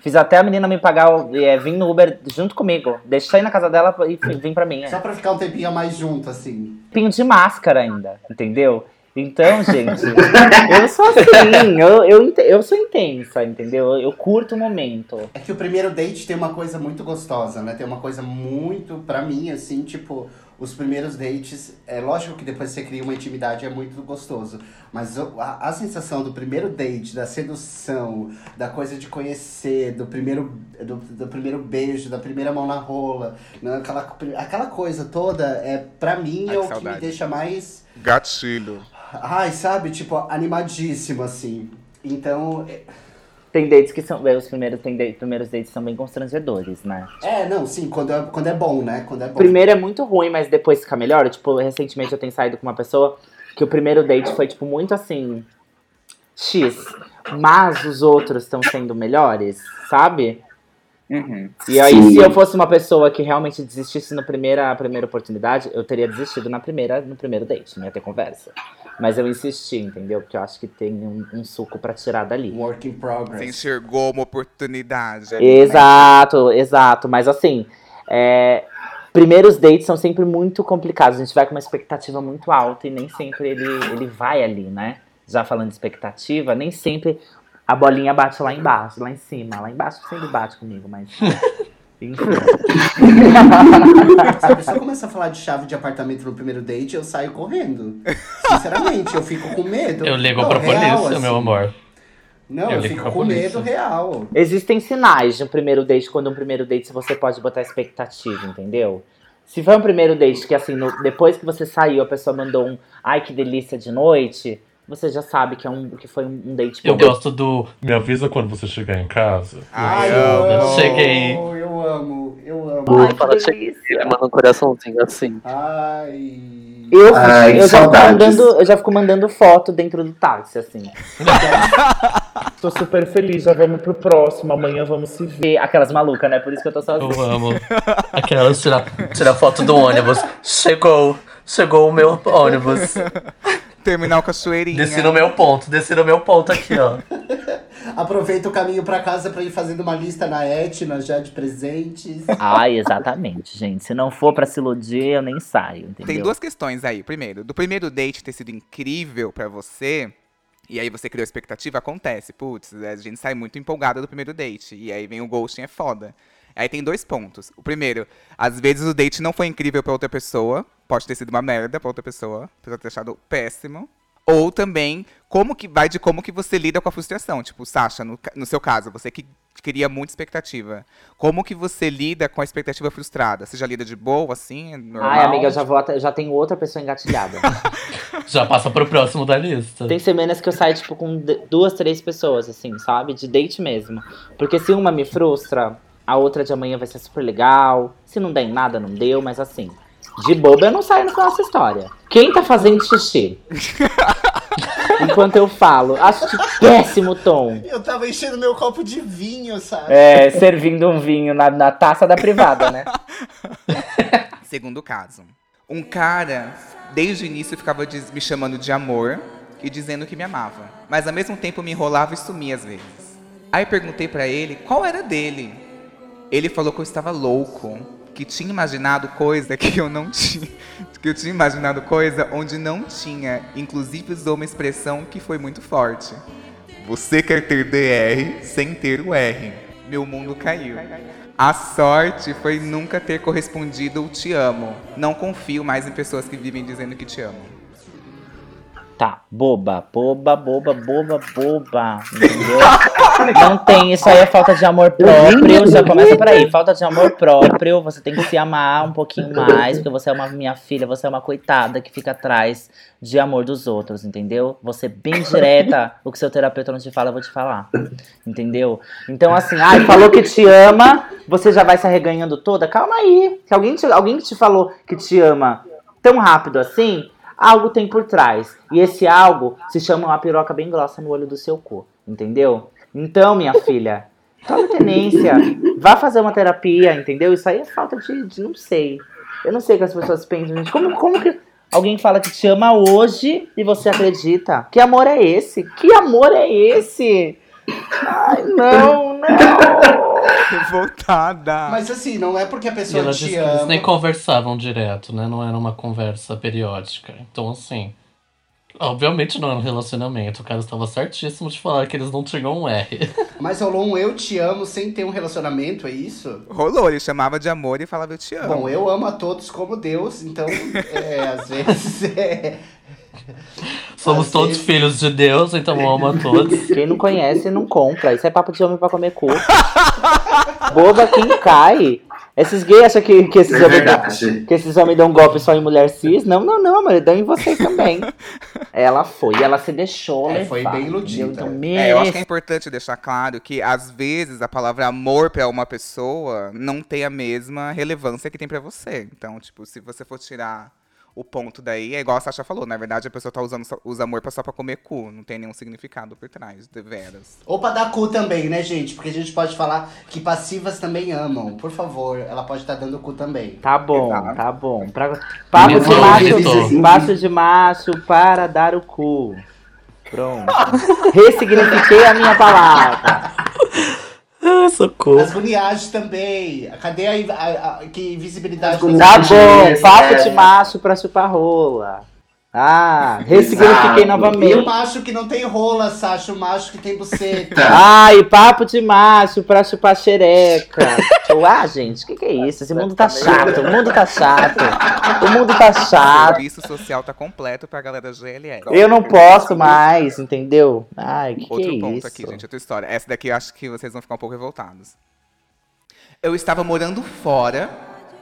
Fiz até a menina me pagar, é, vir no Uber junto comigo. Deixei na casa dela e vim pra mim. É. Só pra ficar um tempinho mais junto, assim. Pinho de máscara ainda, entendeu? Então, gente, eu sou assim, eu, eu, eu sou intensa, entendeu? Eu, curto o momento. É que o primeiro date tem uma coisa muito gostosa, né? Tem uma coisa muito, pra mim, assim, tipo, os primeiros dates, é lógico que depois você cria uma intimidade, é muito gostoso. Mas a, a sensação do primeiro date, da sedução, da coisa de conhecer, do primeiro, do, do primeiro beijo, da primeira mão na rola, né? aquela, aquela coisa toda, é, pra mim, Ai, é o que me deixa mais. Gatilho. Ai, sabe? Tipo, animadíssimo, assim. Então, é- Tem dates que são. Os primeiros, tem date- primeiros dates são bem constrangedores, né? é, não, sim, quando é, quando é bom, né? Quando é bom. Primeiro é muito ruim, mas depois fica melhor. Tipo, recentemente eu tenho saído com uma pessoa que o primeiro date foi, tipo, muito assim. X. Mas os outros estão sendo melhores, sabe? Uhum. E aí, se eu fosse uma pessoa que realmente desistisse na primeira, primeira oportunidade, eu teria desistido na primeira, no primeiro date, não ia ter conversa. Mas eu insisti, entendeu? Porque eu acho que tem um, um suco pra tirar dali. Work in Você progress. enxergou uma oportunidade. ali, né? Exato, exato. Mas assim, é, primeiros dates são sempre muito complicados. A gente vai com uma expectativa muito alta e nem sempre ele, ele vai ali, né? Já falando de expectativa, nem sempre a bolinha bate lá embaixo, lá em cima. Lá embaixo sempre bate comigo, mas. Enfim. Se a pessoa começa a falar de chave de apartamento no primeiro date, eu saio correndo. Sinceramente, eu fico com medo. Eu ligo Não, pra real, polícia, assim. meu amor. Não, Eu eu, fico com medo real. Existem sinais de um primeiro date, quando um primeiro date você pode botar expectativa, entendeu? Se foi um primeiro date que, assim, no- depois que você saiu, a pessoa mandou um ai que delícia de noite, você já sabe que, é um, que foi um date Eu gosto do. Me avisa quando você chegar em casa. Ai, eu amo. amo. Cheguei. Eu amo, eu amo. Vou falar cheguei, ele manda um coraçãozinho assim. Ai. Eu, Ai, eu, já mandando, eu já fico mandando foto dentro do táxi, assim. Tô super feliz, já vamos pro próximo, amanhã vamos se ver. Aquelas malucas, né? Por isso que eu tô sozinha. Eu amo. Aquelas tirar, tirar foto do ônibus. Chegou. Chegou o meu ônibus. Terminal Cachoeirinha. Desci no meu ponto, desci no meu ponto aqui, ó. Aproveita o caminho pra casa pra ir fazendo uma lista na Etna já de presentes. Ai, exatamente, gente. Se não for pra se iludir, eu nem saio, entendeu? Tem duas questões aí. Primeiro, do primeiro date ter sido incrível pra você, e aí você criou expectativa, acontece. Putz, a gente sai muito empolgada do primeiro date. E aí vem o ghosting, é foda. Aí tem dois pontos. O primeiro, às vezes o date não foi incrível pra outra pessoa. Pode ter sido uma merda pra outra pessoa. Pode ter achado péssimo. Ou também, como que vai de como que você lida com a frustração. Tipo, Sasha, no, no seu caso, você que cria muita expectativa. Como que você lida com a expectativa frustrada? Você já lida de boa, assim? é Normal? Ai, amiga, eu já, vou até- eu já tenho outra pessoa engatilhada. Já passa pro próximo da lista. Tem semanas que eu saio, tipo, com duas, três pessoas, assim, sabe? De date mesmo. Porque se uma me frustra, a outra de amanhã vai ser super legal. Se não der em nada, não deu, mas assim. De boba eu não saio com essa história. Quem tá fazendo xixi? Enquanto eu falo, acho que péssimo tom. Eu tava enchendo meu copo de vinho, sabe? É, servindo um vinho na, na taça da privada, né? Segundo caso. Um cara, desde o início, ficava diz- me chamando de amor e dizendo que me amava. Mas ao mesmo tempo me enrolava e sumia às vezes. Aí perguntei pra ele qual era dele. Ele falou que eu estava louco, que tinha imaginado coisa que eu não tinha. Que eu tinha imaginado coisa onde não tinha. Inclusive usou uma expressão que foi muito forte. Você quer ter DR sem ter o R. Meu mundo caiu. A sorte foi nunca ter correspondido o te amo. Não confio mais em pessoas que vivem dizendo que te amam. Tá, boba, boba, boba, boba, boba. Entendeu? Não tem, isso aí é falta de amor próprio. Já começa por aí. Falta de amor próprio. Você tem que se amar um pouquinho mais, porque você é uma minha filha, você é uma coitada que fica atrás de amor dos outros, entendeu? Você bem direta, o que seu terapeuta não te fala, eu vou te falar. Entendeu? Então, assim, ai, falou que te ama, você já vai se arreganhando toda? Calma aí. Se alguém te, alguém que te falou que te ama tão rápido assim, algo tem por trás. E esse algo se chama uma piroca bem grossa no olho do seu cu. Entendeu? Então, minha filha, tome tenência. Vá fazer uma terapia, entendeu? Isso aí é falta de, de não sei. Eu não sei o que as pessoas pensam, gente. Como, como que alguém fala que te ama hoje e você acredita? Que amor é esse? Que amor é esse? Ai, não, não. Revoltada. Mas assim, não é porque a E pessoa ela te que eles ama. nem conversavam direto, né? Não era uma conversa periódica. Então, assim. Obviamente não era um relacionamento. O cara estava certíssimo de falar que eles não tinham um R. Mas rolou um eu te amo sem ter um relacionamento, é isso? Rolou, ele chamava de amor e falava eu te amo. Bom, eu amo a todos como Deus, então, é, às vezes, é... Somos todos filhos de Deus, então eu amo a todos. Quem não conhece, não compra. Isso é papo de homem pra comer cu. Boba quem cai. Esses gays acham que, que, esses É homens, verdade. que esses homens dão golpe só em mulher cis? Não, não, não, mas dão em vocês também. Ela foi, ela se deixou É, levar. foi bem iludida. Então, É, eu acho que é importante deixar claro que, às vezes, a palavra amor pra uma pessoa não tem a mesma relevância que tem pra você. Então, tipo, se você for tirar o ponto daí, é igual a Sasha falou, na verdade a pessoa tá usando usa amor só pra comer cu. Não tem nenhum significado por trás, de veras. Ou pra dar cu também, né, gente? Porque a gente pode falar que passivas também amam. Por favor, ela pode estar dando cu também. Tá bom, Exato. tá bom. Pra... Papo de macho, de macho para dar o cu. Pronto. Ressignifiquei a minha palavra. Ah, socorro. As goniagens também. Cadê a, a- a- que visibilidade Tá bom, papo é. de macho pra chupar rola. Ah, ressignifiquei Exato. E o novamente. macho que não tem rola, Sasha, o macho que tem buceta. Ai, papo de macho pra chupar xereca. Ah, gente, o que, que é isso? Esse mundo tá chato, o mundo tá chato. O mundo tá O chato. serviço social tá completo pra galera GLS. Eu não posso mais, entendeu? Ai, que que Outro é ponto isso? aqui, gente, outra história. Essa daqui eu acho que vocês vão ficar um pouco revoltados. Eu estava morando fora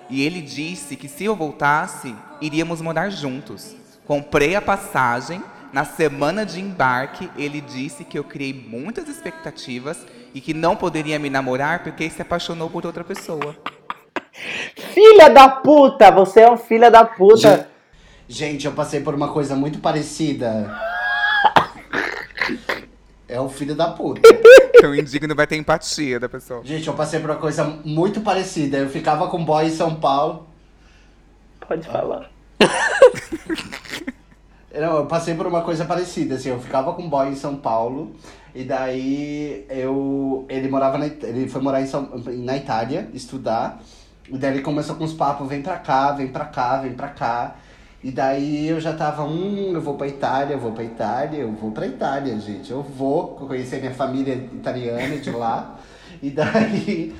e ele disse que se eu voltasse, iríamos morar juntos. Comprei a passagem. Na semana de embarque, ele disse que eu criei muitas expectativas e que não poderia me namorar porque se apaixonou por outra pessoa. Filha da puta! Você é um filha da puta. Gente, eu passei por uma coisa muito parecida. É o filho da puta. Então, indigno vai ter empatia da pessoa. Gente, eu passei por uma coisa muito parecida. Eu ficava com boy em São Paulo. Pode falar. Não, eu passei por uma coisa parecida, assim, eu ficava com um boy em São Paulo, e daí eu. Ele morava na, Ele foi morar em São, na Itália, estudar. E daí ele começou com uns papos, vem pra cá, vem pra cá, vem pra cá. E daí eu já tava, hum, eu vou pra Itália, eu vou pra Itália, eu vou pra Itália, gente. Eu vou conhecer minha família italiana de lá. E daí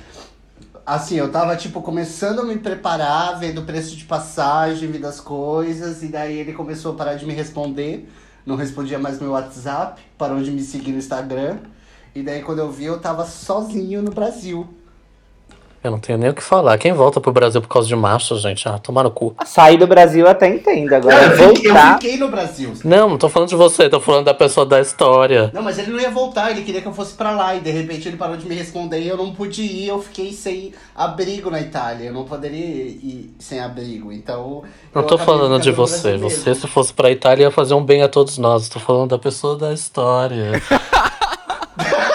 assim, eu tava, tipo, começando a me preparar, vendo o preço de passagem, vendo as coisas, e daí ele começou a parar de me responder, não respondia mais no meu WhatsApp, parou de me seguir no Instagram, e daí quando eu vi, eu tava sozinho no Brasil. Eu não tenho nem o que falar. Quem volta pro Brasil por causa de macho, gente? Ah, tomar no cu. Sair do Brasil eu até entendo. Não, Agora eu, fiquei, eu voltar. fiquei no Brasil. Não, não tô falando de você, tô falando da pessoa da história. Não, mas ele não ia voltar, ele queria que eu fosse pra lá, e de repente ele parou de me responder, e eu não pude ir, eu fiquei sem abrigo na Itália, eu não poderia ir sem abrigo, então... Não eu tô falando de você. Você, se fosse pra Itália, ia fazer um bem a todos nós. Tô falando da pessoa da história.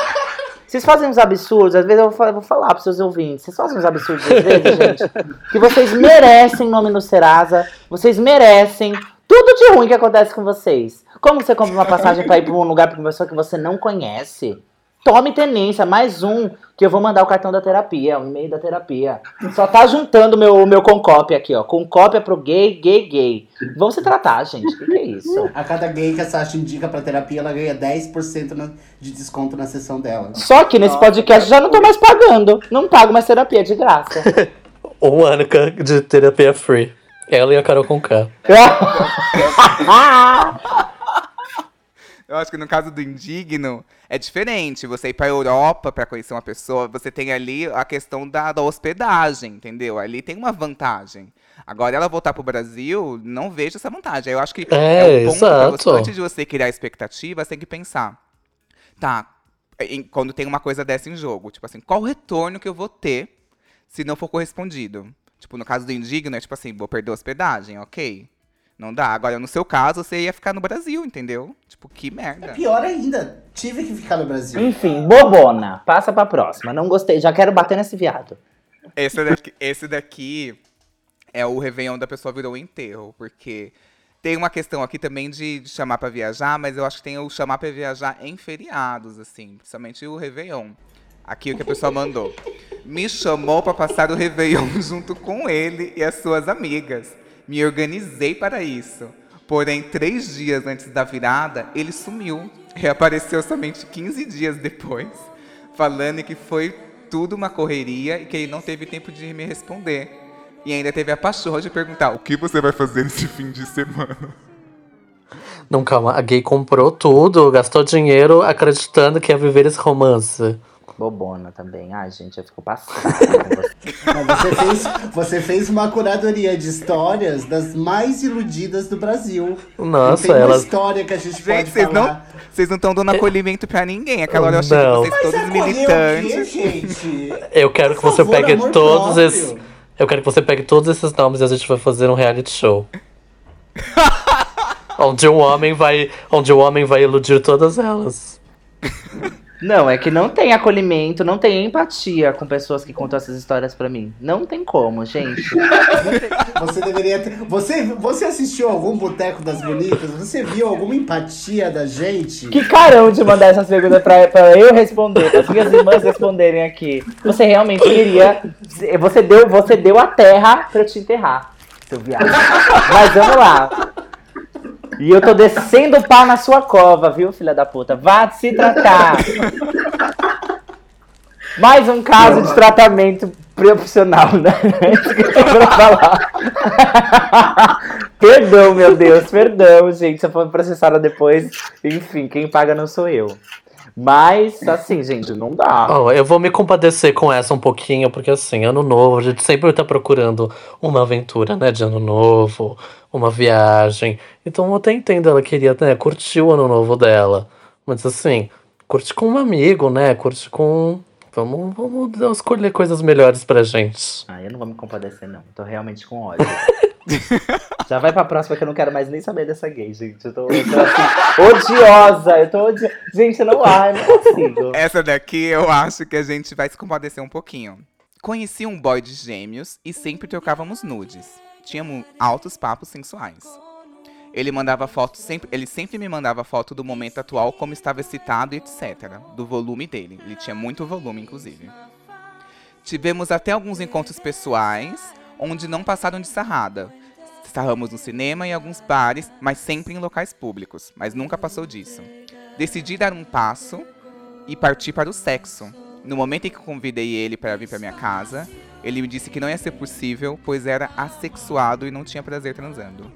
Vocês fazem uns absurdos, às vezes eu vou falar, pros seus ouvintes. Vocês fazem uns absurdos às vezes, gente. Que vocês merecem nome no Serasa. Vocês merecem tudo de ruim que acontece com vocês. Como você compra uma passagem pra ir pra um lugar pra uma pessoa que você não conhece? Tome tenência, mais um, que eu vou mandar o cartão da terapia, o e-mail da terapia. Só tá juntando o meu, meu concópia aqui, ó. Concópia pro gay, gay, gay. Vamos se tratar, gente. O que, que é isso? A cada gay que a Sasha indica pra terapia, ela ganha 10% na- de desconto na sessão dela. Só que nesse podcast já não tô mais pagando. Não pago mais terapia de graça. Um ano de terapia free. Ela e a Carol com K. Eu acho que no caso do indigno é diferente. Você ir pra Europa pra conhecer uma pessoa, você tem ali a questão da, da hospedagem, entendeu? Ali tem uma vantagem. Agora ela voltar pro Brasil, não vejo essa vantagem. Eu acho que É, um ponto exato. você, antes de você criar expectativa, você tem que pensar. Tá, em- quando tem uma coisa dessa em jogo, tipo assim, qual o retorno que eu vou ter se não for correspondido? Tipo, no caso do indigno, é tipo assim, vou perder a hospedagem, ok. Não dá. Agora, no seu caso, você ia ficar no Brasil, entendeu? Tipo, que merda. Pior ainda, tive que ficar no Brasil. Enfim, bobona. Passa pra próxima. Não gostei. Já quero bater nesse viado. Esse daqui, esse daqui é o Réveillon da pessoa virou um enterro, porque tem uma questão aqui também de, de chamar pra viajar, mas eu acho que tem o chamar pra viajar em feriados, assim, principalmente o Réveillon. Aqui o que a pessoa mandou. Me chamou pra passar o Réveillon junto com ele e as suas amigas. Me organizei para isso. Porém, três dias antes da virada, ele sumiu. Reapareceu somente 15 dias depois, falando que foi tudo uma correria e que ele não teve tempo de me responder. E ainda teve a pachorra de perguntar: o que você vai fazer nesse fim de semana? Não, calma, a gay comprou tudo, gastou dinheiro acreditando que ia viver esse romance. Bobona também. Ai, gente, eu fico passada você. Mas fez, você fez uma curadoria de histórias das mais iludidas do Brasil. Nossa, não tem uma elas- história que a gente, pode Gente, vocês não falar. vocês não estão dando acolhimento pra ninguém. Aquela hora eu achei Não. que vocês todos acolher o quê, militantes. gente? Eu quero que Por você favor, pegue todos próprio. esses. Eu quero que você pegue todos esses nomes e a gente vai fazer um reality show. onde um homem vai. Onde o homem vai iludir todas elas. Não, é que não tem acolhimento, não tem empatia com pessoas que contam essas histórias pra mim. Não tem como, gente. Você deveria ter. Você, você assistiu algum Boteco das Bonitas? Você viu alguma empatia da gente? Que carão de mandar essas perguntas pra, pra eu responder, para as minhas irmãs responderem aqui. Você realmente queria. Você deu, você deu a terra pra eu te enterrar, seu viado. Mas vamos lá. E eu tô descendo o pau na sua cova, viu, filha da puta? Vá se tratar. Mais um caso de tratamento profissional, né? Pra falar. perdão, meu Deus, perdão, gente. Se eu for processada depois, enfim, quem paga não sou eu. Mas, assim, gente, não dá. Ó, eu vou me compadecer com essa um pouquinho, porque assim, ano novo, a gente sempre tá procurando uma aventura, né, de ano novo, uma viagem. Então eu até entendo, ela queria, né, curtir o ano novo dela. Mas assim, curte com um amigo, né, curte com... Vamos, vamos escolher coisas melhores pra gente. Ah, eu não vou me compadecer, não. Tô realmente com ódio. Já vai pra próxima que eu não quero mais nem saber dessa gay, gente. Eu tô, eu tô assim, odiosa. Eu tô odi... Gente, não, ai, não consigo. Essa daqui eu acho que a gente vai se compadecer um pouquinho. Conheci um boy de gêmeos e sempre trocávamos nudes. Tínhamos altos papos sensuais. Ele mandava foto sempre, ele sempre me mandava foto do momento atual, como estava excitado etc. Do volume dele. Ele tinha muito volume, inclusive. Tivemos até alguns encontros pessoais, onde não passaram de sarrada. Sarramos no cinema e alguns bares, mas sempre em locais públicos. Mas nunca passou disso. Decidi dar um passo e partir para o sexo. No momento em que convidei ele para vir para minha casa, ele me disse que não ia ser possível, pois era assexuado e não tinha prazer transando.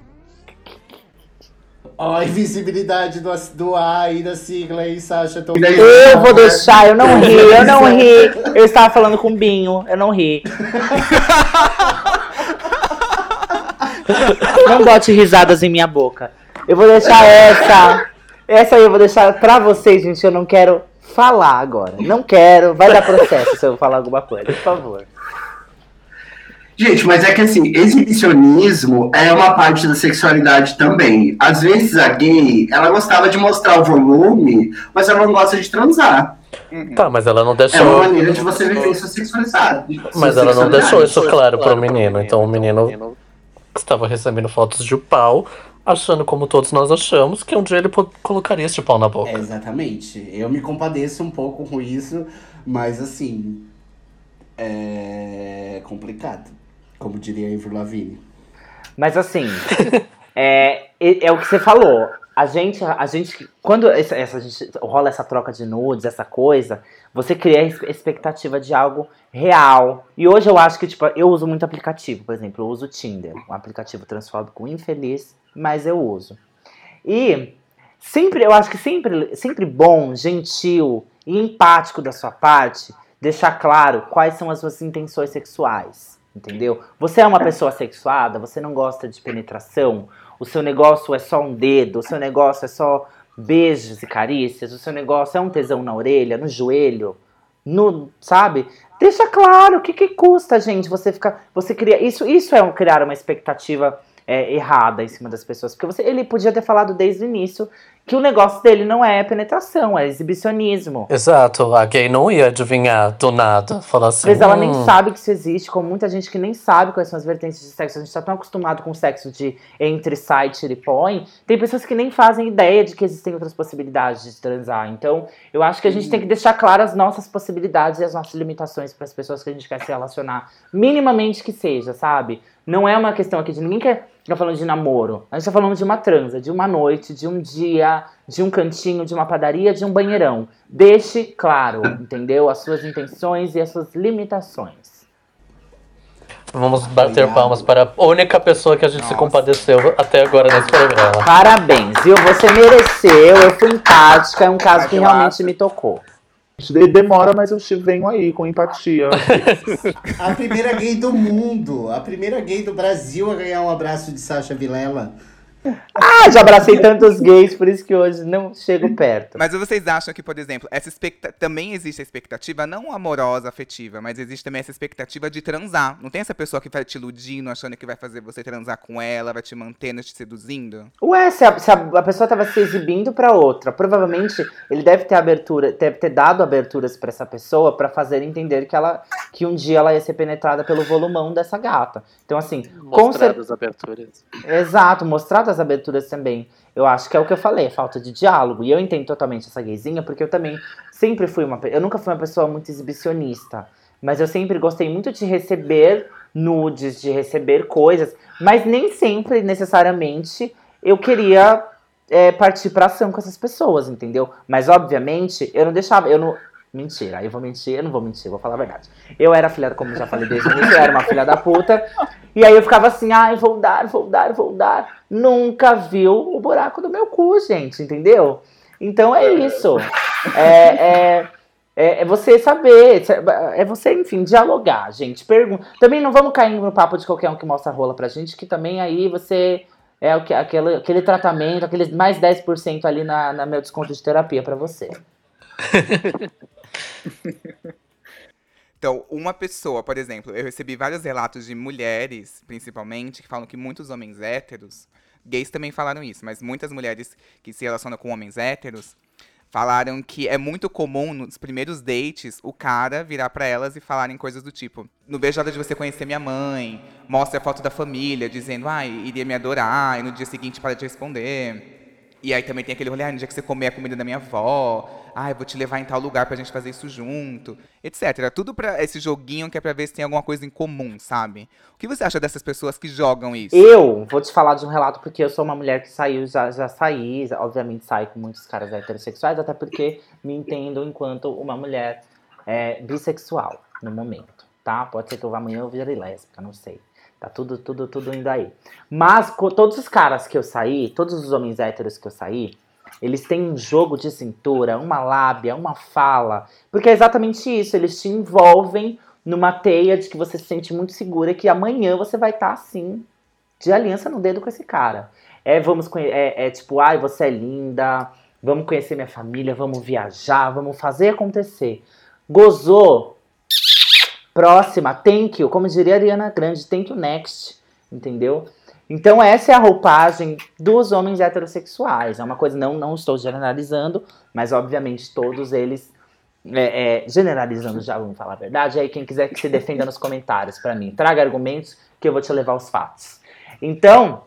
Ó, a invisibilidade do, do A aí da sigla aí, Sasha. Tô... Eu vou deixar, eu não ri, eu não ri. Eu estava falando com o Binho, eu não ri. Não bote risadas em minha boca. Eu vou deixar essa. Essa aí eu vou deixar pra vocês, gente. Eu não quero falar agora. Não quero. Vai dar processo se eu falar alguma coisa, por favor. Gente, mas é que assim, exibicionismo é uma parte da sexualidade também. Às vezes a gay, ela gostava de mostrar o volume, mas ela não gosta de transar. Tá, mas ela não É uma deixou. maneira de você viver sua sexualidade. Mas ela não deixou isso claro pro menino. Então o menino estava recebendo fotos de pau, achando, como todos nós achamos, que um dia ele colocaria este pau na boca. É, exatamente. Eu me compadeço um pouco com isso, mas assim. É complicado. Como diria Ivor Lavigne. Mas assim, é, é o que você falou. A gente, a gente quando essa, essa, gente, rola essa troca de nudes, essa coisa, você cria a expectativa de algo real. E hoje eu acho que, tipo, eu uso muito aplicativo, por exemplo, eu uso o Tinder, um aplicativo transfóbico infeliz, mas eu uso. E sempre, eu acho que sempre, sempre bom, gentil e empático da sua parte deixar claro quais são as suas intenções sexuais, entendeu? Você é uma pessoa sexuada, você não gosta de penetração, o seu negócio é só um dedo, o seu negócio é só beijos e carícias, o seu negócio é um tesão na orelha, no joelho, no, sabe? Deixa claro, o que, que custa, gente, você ficar, você cria, isso, isso é um, criar uma expectativa é, errada em cima das pessoas. Porque você, ele podia ter falado desde o início que o negócio dele não é penetração, é exibicionismo. Exato, a gay não ia adivinhar do nada, falar assim. Mas ela nem "Hum, sabe que isso existe, como muita gente que nem sabe quais são as vertentes de sexo. A gente tá tão acostumado com o sexo de entre, sai, tira e põe. Tem pessoas que nem fazem ideia de que existem outras possibilidades de transar. Então, eu acho que a gente tem que deixar claras as nossas possibilidades e as nossas limitações para as pessoas que a gente quer se relacionar. Minimamente que seja, sabe? Não é uma questão aqui de ninguém quer ficar falando de namoro. A gente tá falando de uma transa, de uma noite, de um dia, de um cantinho, de uma padaria, de um banheirão. Deixe claro, entendeu? As suas intenções e as suas limitações. Vamos bater Obrigado. palmas para a única pessoa que a gente se Nossa. compadeceu até agora nesse programa. Parabéns, viu? Você mereceu, eu fui empática, é um caso que realmente me tocou. De- Demora, mas eu venho aí com empatia. A primeira gay do mundo, a primeira gay do Brasil a ganhar um abraço de Sasha Vilela. Ah, já abracei tantos gays, por isso que hoje não chego perto. Mas vocês acham que, por exemplo, essa expecta... também existe a expectativa não amorosa, afetiva, mas existe também essa expectativa de transar. Não tem essa pessoa que vai te iludindo, achando que vai fazer você transar com ela, vai te mantendo, te seduzindo? Ué, se a, se a- a pessoa tava se exibindo pra outra, provavelmente ele deve ter abertura, deve ter dado aberturas pra essa pessoa pra fazer entender que ela que um dia ela ia ser penetrada pelo volumão dessa gata. Então assim, com Mostrar cer- as aberturas. Exato, mostrar as aberturas também. Eu acho que é o que eu falei, falta de diálogo. E eu entendo totalmente essa gayzinha, porque eu também sempre fui uma. Eu nunca fui uma pessoa muito exibicionista. Mas eu sempre gostei muito de receber nudes, de receber coisas. Mas nem sempre, necessariamente, eu queria é, partir pra ação com essas pessoas, entendeu? Mas, obviamente, eu não deixava. Eu não. Mentira, aí eu vou mentir, eu não vou mentir, eu vou falar a verdade. Eu era filha, como eu já falei desde o início, eu era uma filha da puta. E aí eu ficava assim, ai, vou dar, vou dar, vou dar. Nunca viu o buraco do meu cu, gente, entendeu? Então é isso. É, é, é, é você saber, é você, enfim, dialogar, gente. Pergunta. Também não vamos cair no papo de qualquer um que mostra rola pra gente, que também aí você. É o que, aquele, aquele tratamento, aqueles mais 10% ali na, na meu desconto de terapia pra você. Então, uma pessoa, por exemplo, eu recebi vários relatos de mulheres, principalmente, que falam que muitos homens héteros, gays também falaram isso, mas muitas mulheres que se relacionam com homens héteros falaram que é muito comum nos primeiros dates o cara virar pra elas e falarem coisas do tipo: "Não vejo a hora de você conhecer minha mãe", mostra a foto da família dizendo: "Ai, iria me adorar", e no dia seguinte para de responder. E aí também tem aquele rolê, ah, no dia que você comer a comida da minha avó, ah, eu vou te levar em tal lugar pra gente fazer isso junto, etc. Tudo pra esse joguinho que é pra ver se tem alguma coisa em comum, sabe? O que você acha dessas pessoas que jogam isso? Eu vou te falar de um relato porque eu sou uma mulher que saiu, já, já saí, obviamente saio com muitos caras heterossexuais, até porque me entendo enquanto uma mulher é, bissexual no momento, tá? Pode ser que eu amanhã eu vire lésbica, não sei. Tá tudo, tudo, tudo indo aí. Mas todos os caras que eu saí, todos os homens héteros que eu saí, eles têm um jogo de cintura, uma lábia, uma fala. Porque é exatamente isso, eles te envolvem numa teia de que você se sente muito segura que amanhã você vai estar assim, de aliança no dedo com esse cara. É, vamos é, é tipo, ai, você é linda, vamos conhecer minha família, vamos viajar, vamos fazer acontecer. Gozou? Próxima, thank you, como diria a Ariana Grande, thank you next, entendeu? Então essa é a roupagem dos homens heterossexuais. É uma coisa, não, não estou generalizando, mas obviamente todos eles é, é, generalizando já, vamos falar a verdade. Aí quem quiser que se defenda nos comentários pra mim, traga argumentos que eu vou te levar aos fatos. Então,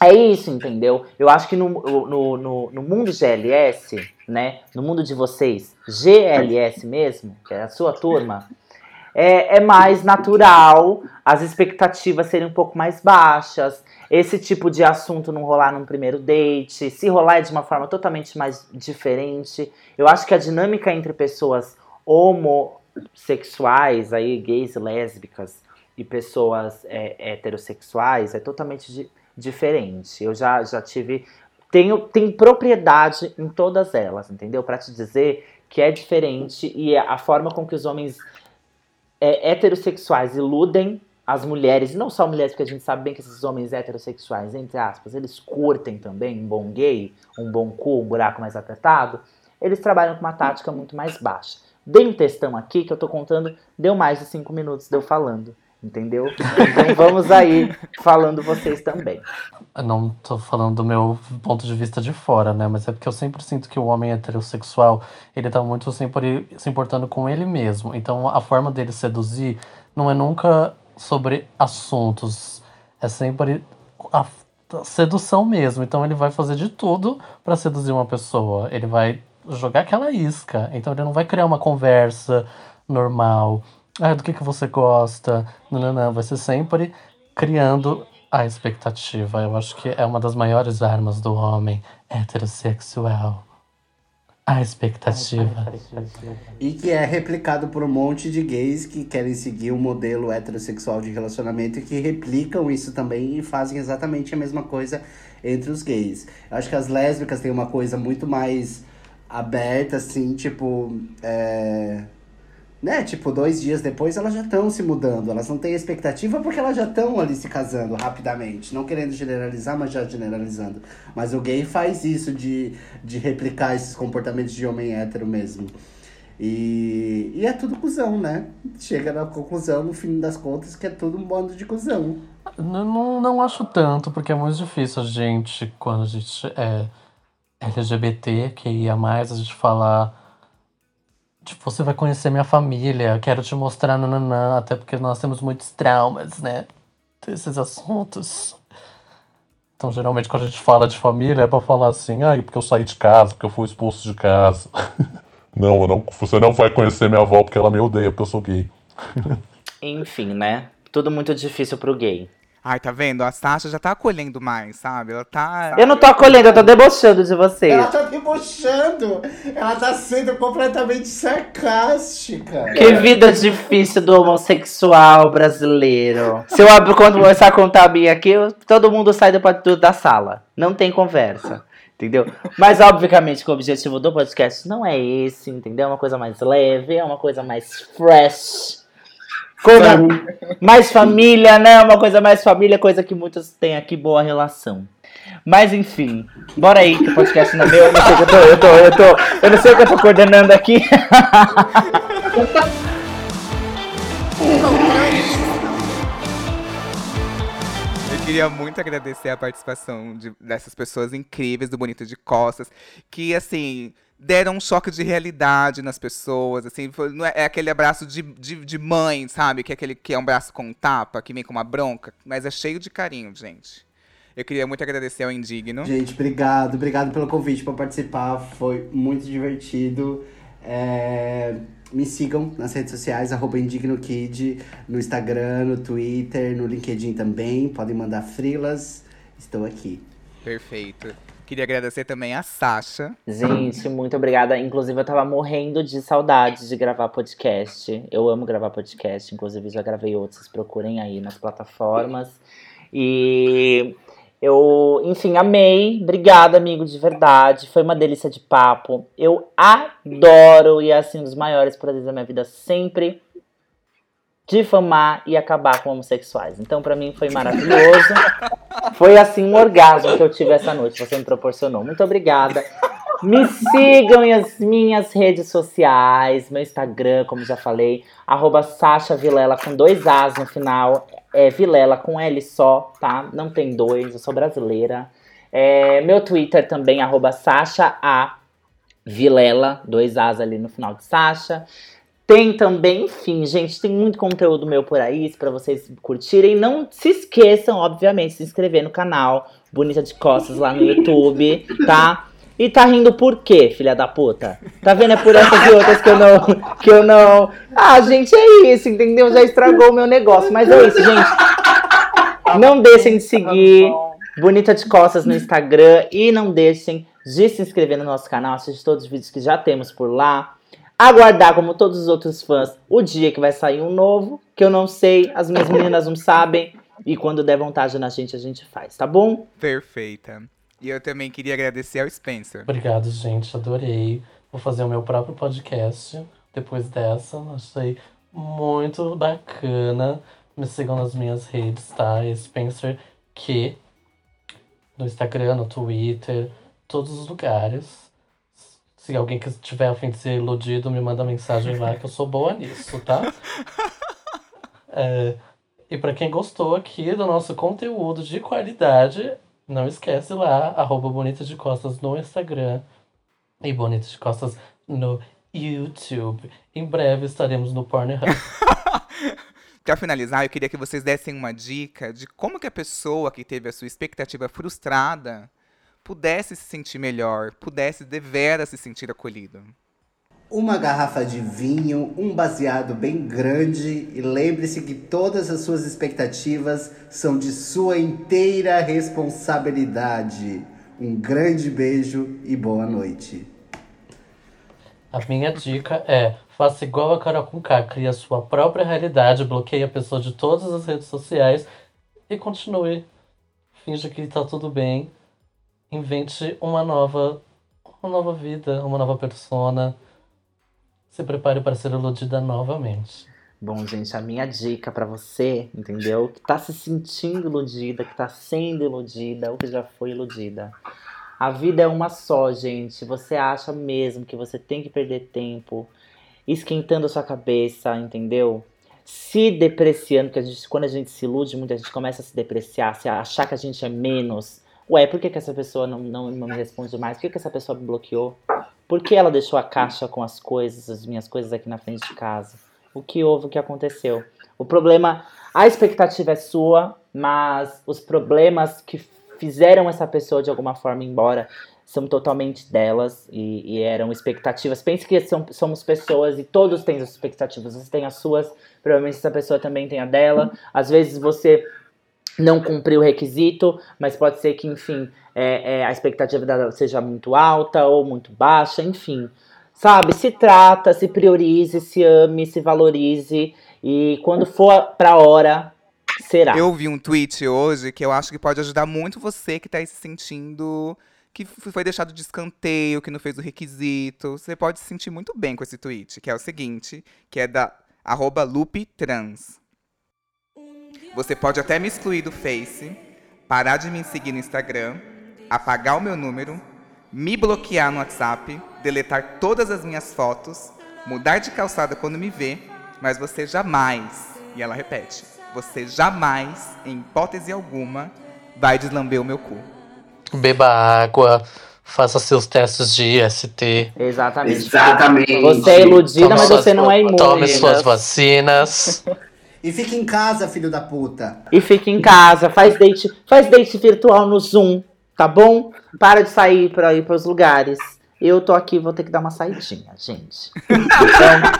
é isso, entendeu? Eu acho que no, no, no, no mundo GLS, né? No mundo de vocês, GLS mesmo, que é a sua turma, é, é mais natural as expectativas serem um pouco mais baixas. Esse tipo de assunto não rolar num primeiro date. Se rolar é de uma forma totalmente mais diferente. Eu acho que a dinâmica entre pessoas homossexuais, aí, gays e lésbicas, e pessoas é, heterossexuais é totalmente di- diferente. Eu já, já tive tem, tem propriedade em todas elas, entendeu? Pra te dizer que é diferente e a forma com que os homens é, heterossexuais iludem as mulheres, e não só mulheres, porque a gente sabe bem que esses homens heterossexuais, entre aspas, eles curtem também um bom gay, um bom cu, um buraco mais apertado, eles trabalham com uma tática muito mais baixa. Dei um textão aqui que eu tô contando, deu mais de cinco minutos de eu falando. Entendeu? Então vamos aí falando vocês também. Eu não tô falando do meu ponto de vista de fora, né? Mas é porque eu sempre sinto que o homem heterossexual, ele tá muito sempre se importando com ele mesmo. Então a forma dele seduzir não é nunca sobre assuntos. É sempre a sedução mesmo. Então ele vai fazer de tudo para seduzir uma pessoa. Ele vai jogar aquela isca. Então ele não vai criar uma conversa normal. Ah, do que, que você gosta? Não, não, não. Vai ser sempre criando a expectativa. Eu acho que é uma das maiores armas do homem heterossexual. A expectativa. E que é replicado por um monte de gays que querem seguir o um modelo heterossexual de relacionamento e que replicam isso também e fazem exatamente a mesma coisa entre os gays. Eu acho que as lésbicas têm uma coisa muito mais aberta, assim, tipo. É né? Tipo, dois dias depois elas já estão se mudando. Elas não têm expectativa porque elas já estão ali se casando rapidamente. Não querendo generalizar, mas já generalizando. Mas o gay faz isso de, de replicar esses comportamentos de homem hétero mesmo. E, e é tudo cuzão, né? Chega na conclusão, no fim das contas, que é tudo um bando de cuzão. Não, não, não acho tanto, porque é muito difícil a gente, quando a gente é LGBT, que ia mais, a gente falar Tipo, você vai conhecer minha família, quero te mostrar, nananã, até porque nós temos muitos traumas, né? Desses assuntos. Então, geralmente, quando a gente fala de família, é pra falar assim, ah, porque eu saí de casa, porque eu fui expulso de casa. não, não, você não vai conhecer minha avó porque ela me odeia, porque eu sou gay. Enfim, né? Tudo muito difícil pro gay. Ai, tá vendo? A Sasha já tá acolhendo mais, sabe? Ela tá. Eu não tô acolhendo, eu tô debochando de vocês. Ela tá debochando. Ela tá sendo completamente sarcástica. Que vida difícil do homossexual brasileiro. Se eu abro quando começar a contar a minha aqui, todo mundo sai do, da sala. Não tem conversa. Entendeu? Mas, obviamente, que o objetivo do podcast não é esse, entendeu? É uma coisa mais leve, é uma coisa mais fresh Coisa mais família, né? Uma coisa mais família, coisa que muitos têm aqui boa relação. Mas enfim, bora aí que o podcast não é meu, eu não sei o que eu tô, eu tô, eu tô, eu não sei o que eu tô coordenando aqui. Eu queria muito agradecer a participação de, dessas pessoas incríveis do Bonito de Costas, que assim, deram um choque de realidade nas pessoas, assim, foi, não é, é, aquele abraço de, de, de, mãe, sabe? Que é aquele que é um braço com tapa, que vem com uma bronca, mas é cheio de carinho, gente. Eu queria muito agradecer ao Indigno. Gente, obrigado, obrigado pelo convite para participar, foi muito divertido. É... Me sigam nas redes sociais, arroba IndignoKid, no Instagram, no Twitter, no LinkedIn também. Podem mandar frilas. Estou aqui. Perfeito. Queria agradecer também a Sasha. Gente, muito obrigada. Inclusive, eu tava morrendo de saudade de gravar podcast. Eu amo gravar podcast, inclusive já gravei outros, procurem aí nas plataformas. E eu, enfim, amei. Obrigada, amigo, de verdade. Foi uma delícia de papo. Eu adoro e é assim um dos maiores prazeres da minha vida sempre difamar e acabar com homossexuais. Então, para mim, foi maravilhoso. Foi assim um orgasmo que eu tive essa noite. Você me proporcionou. Muito obrigada. Me sigam nas minhas redes sociais, meu Instagram, como já falei, arroba Sasha Vilela com dois As no final. É Vilela com L só, tá? Não tem dois, eu sou brasileira. É, meu Twitter também, arroba Sasha A Vilela, dois As ali no final de Sasha. Tem também, enfim, gente, tem muito conteúdo meu por aí para vocês curtirem. Não se esqueçam, obviamente, de se inscrever no canal Bonita de Costas lá no YouTube, tá? E tá rindo por quê, filha da puta? Tá vendo? É por essas e outras que eu não. Que eu não. Ah, gente, é isso, entendeu? Já estragou o meu negócio. Mas é isso, gente. Não deixem de seguir Bonita de Costas no Instagram. E não deixem de se inscrever no nosso canal. Assistir todos os vídeos que já temos por lá aguardar, como todos os outros fãs, o dia que vai sair um novo, que eu não sei, as minhas meninas não sabem, e quando der vontade na gente, a gente faz, tá bom? Perfeita. E eu também queria agradecer ao Spencer. Obrigado, gente. Adorei. Vou fazer o meu próprio podcast depois dessa. Achei muito bacana. Me sigam nas minhas redes, tá? Spencer Q. No Instagram, no Twitter, todos os lugares. Se alguém que tiver a fim de ser iludido, me manda mensagem lá que eu sou boa nisso, tá? É, e para quem gostou aqui do nosso conteúdo de qualidade, não esquece lá, arroba Bonita de Costas no Instagram e Bonita de Costas no YouTube. Em breve estaremos no Pornhub. Para finalizar, eu queria que vocês dessem uma dica de como que a pessoa que teve a sua expectativa frustrada pudesse se sentir melhor, pudesse deveras se sentir acolhido. Uma garrafa de vinho, um baseado bem grande e lembre-se que todas as suas expectativas são de sua inteira responsabilidade. Um grande beijo e boa noite. A minha dica é: faça igual a Carol com K, crie a sua própria realidade, bloqueie a pessoa de todas as redes sociais e continue. Finge que tá tudo bem. Invente uma nova, uma nova vida, uma nova persona. Se prepare para ser iludida novamente. Bom, gente, a minha dica pra você, entendeu? Que tá se sentindo iludida, que tá sendo iludida, ou que já foi iludida. A vida é uma só, gente. Você acha mesmo que você tem que perder tempo esquentando a sua cabeça, entendeu? Se depreciando, porque a gente, quando a gente se ilude, muita gente começa a se depreciar, se achar que a gente é menos. Ué, por que, que essa pessoa não, não, não me responde mais? Por que, que essa pessoa me bloqueou? Por que ela deixou a caixa com as coisas, as minhas coisas aqui na frente de casa? O que houve, o que aconteceu? O problema, a expectativa é sua, mas os problemas que fizeram essa pessoa de alguma forma embora são totalmente delas e, e eram expectativas. Pense que são, somos pessoas e todos têm as expectativas. Você tem as suas, provavelmente essa pessoa também tem a dela. Às vezes você não cumpriu o requisito, mas pode ser que, enfim, é, é, a expectativa dela seja muito alta ou muito baixa, enfim. Sabe, se trata, se priorize, se ame, se valorize e quando for pra hora, será. Eu vi um tweet hoje que eu acho que pode ajudar muito você que tá aí se sentindo que foi deixado de escanteio, que não fez o requisito. Você pode se sentir muito bem com esse tweet, que é o seguinte, que é da arroba looptrans. Você pode até me excluir do Face, parar de me seguir no Instagram, apagar o meu número, me bloquear no WhatsApp, deletar todas as minhas fotos, mudar de calçada quando me vê, mas você jamais, e ela repete, você jamais, em hipótese alguma, vai deslamber o meu cu. Beba água, faça seus testes de IST. Exatamente. Exatamente. Você é iludida, Tome mas suas- você não é imune. Tome suas vacinas. E fique em casa, filho da puta. E fica em casa, faz date, faz date virtual no Zoom, tá bom? Para de sair pra ir pros lugares. Eu tô aqui, vou ter que dar uma saidinha, gente. Então,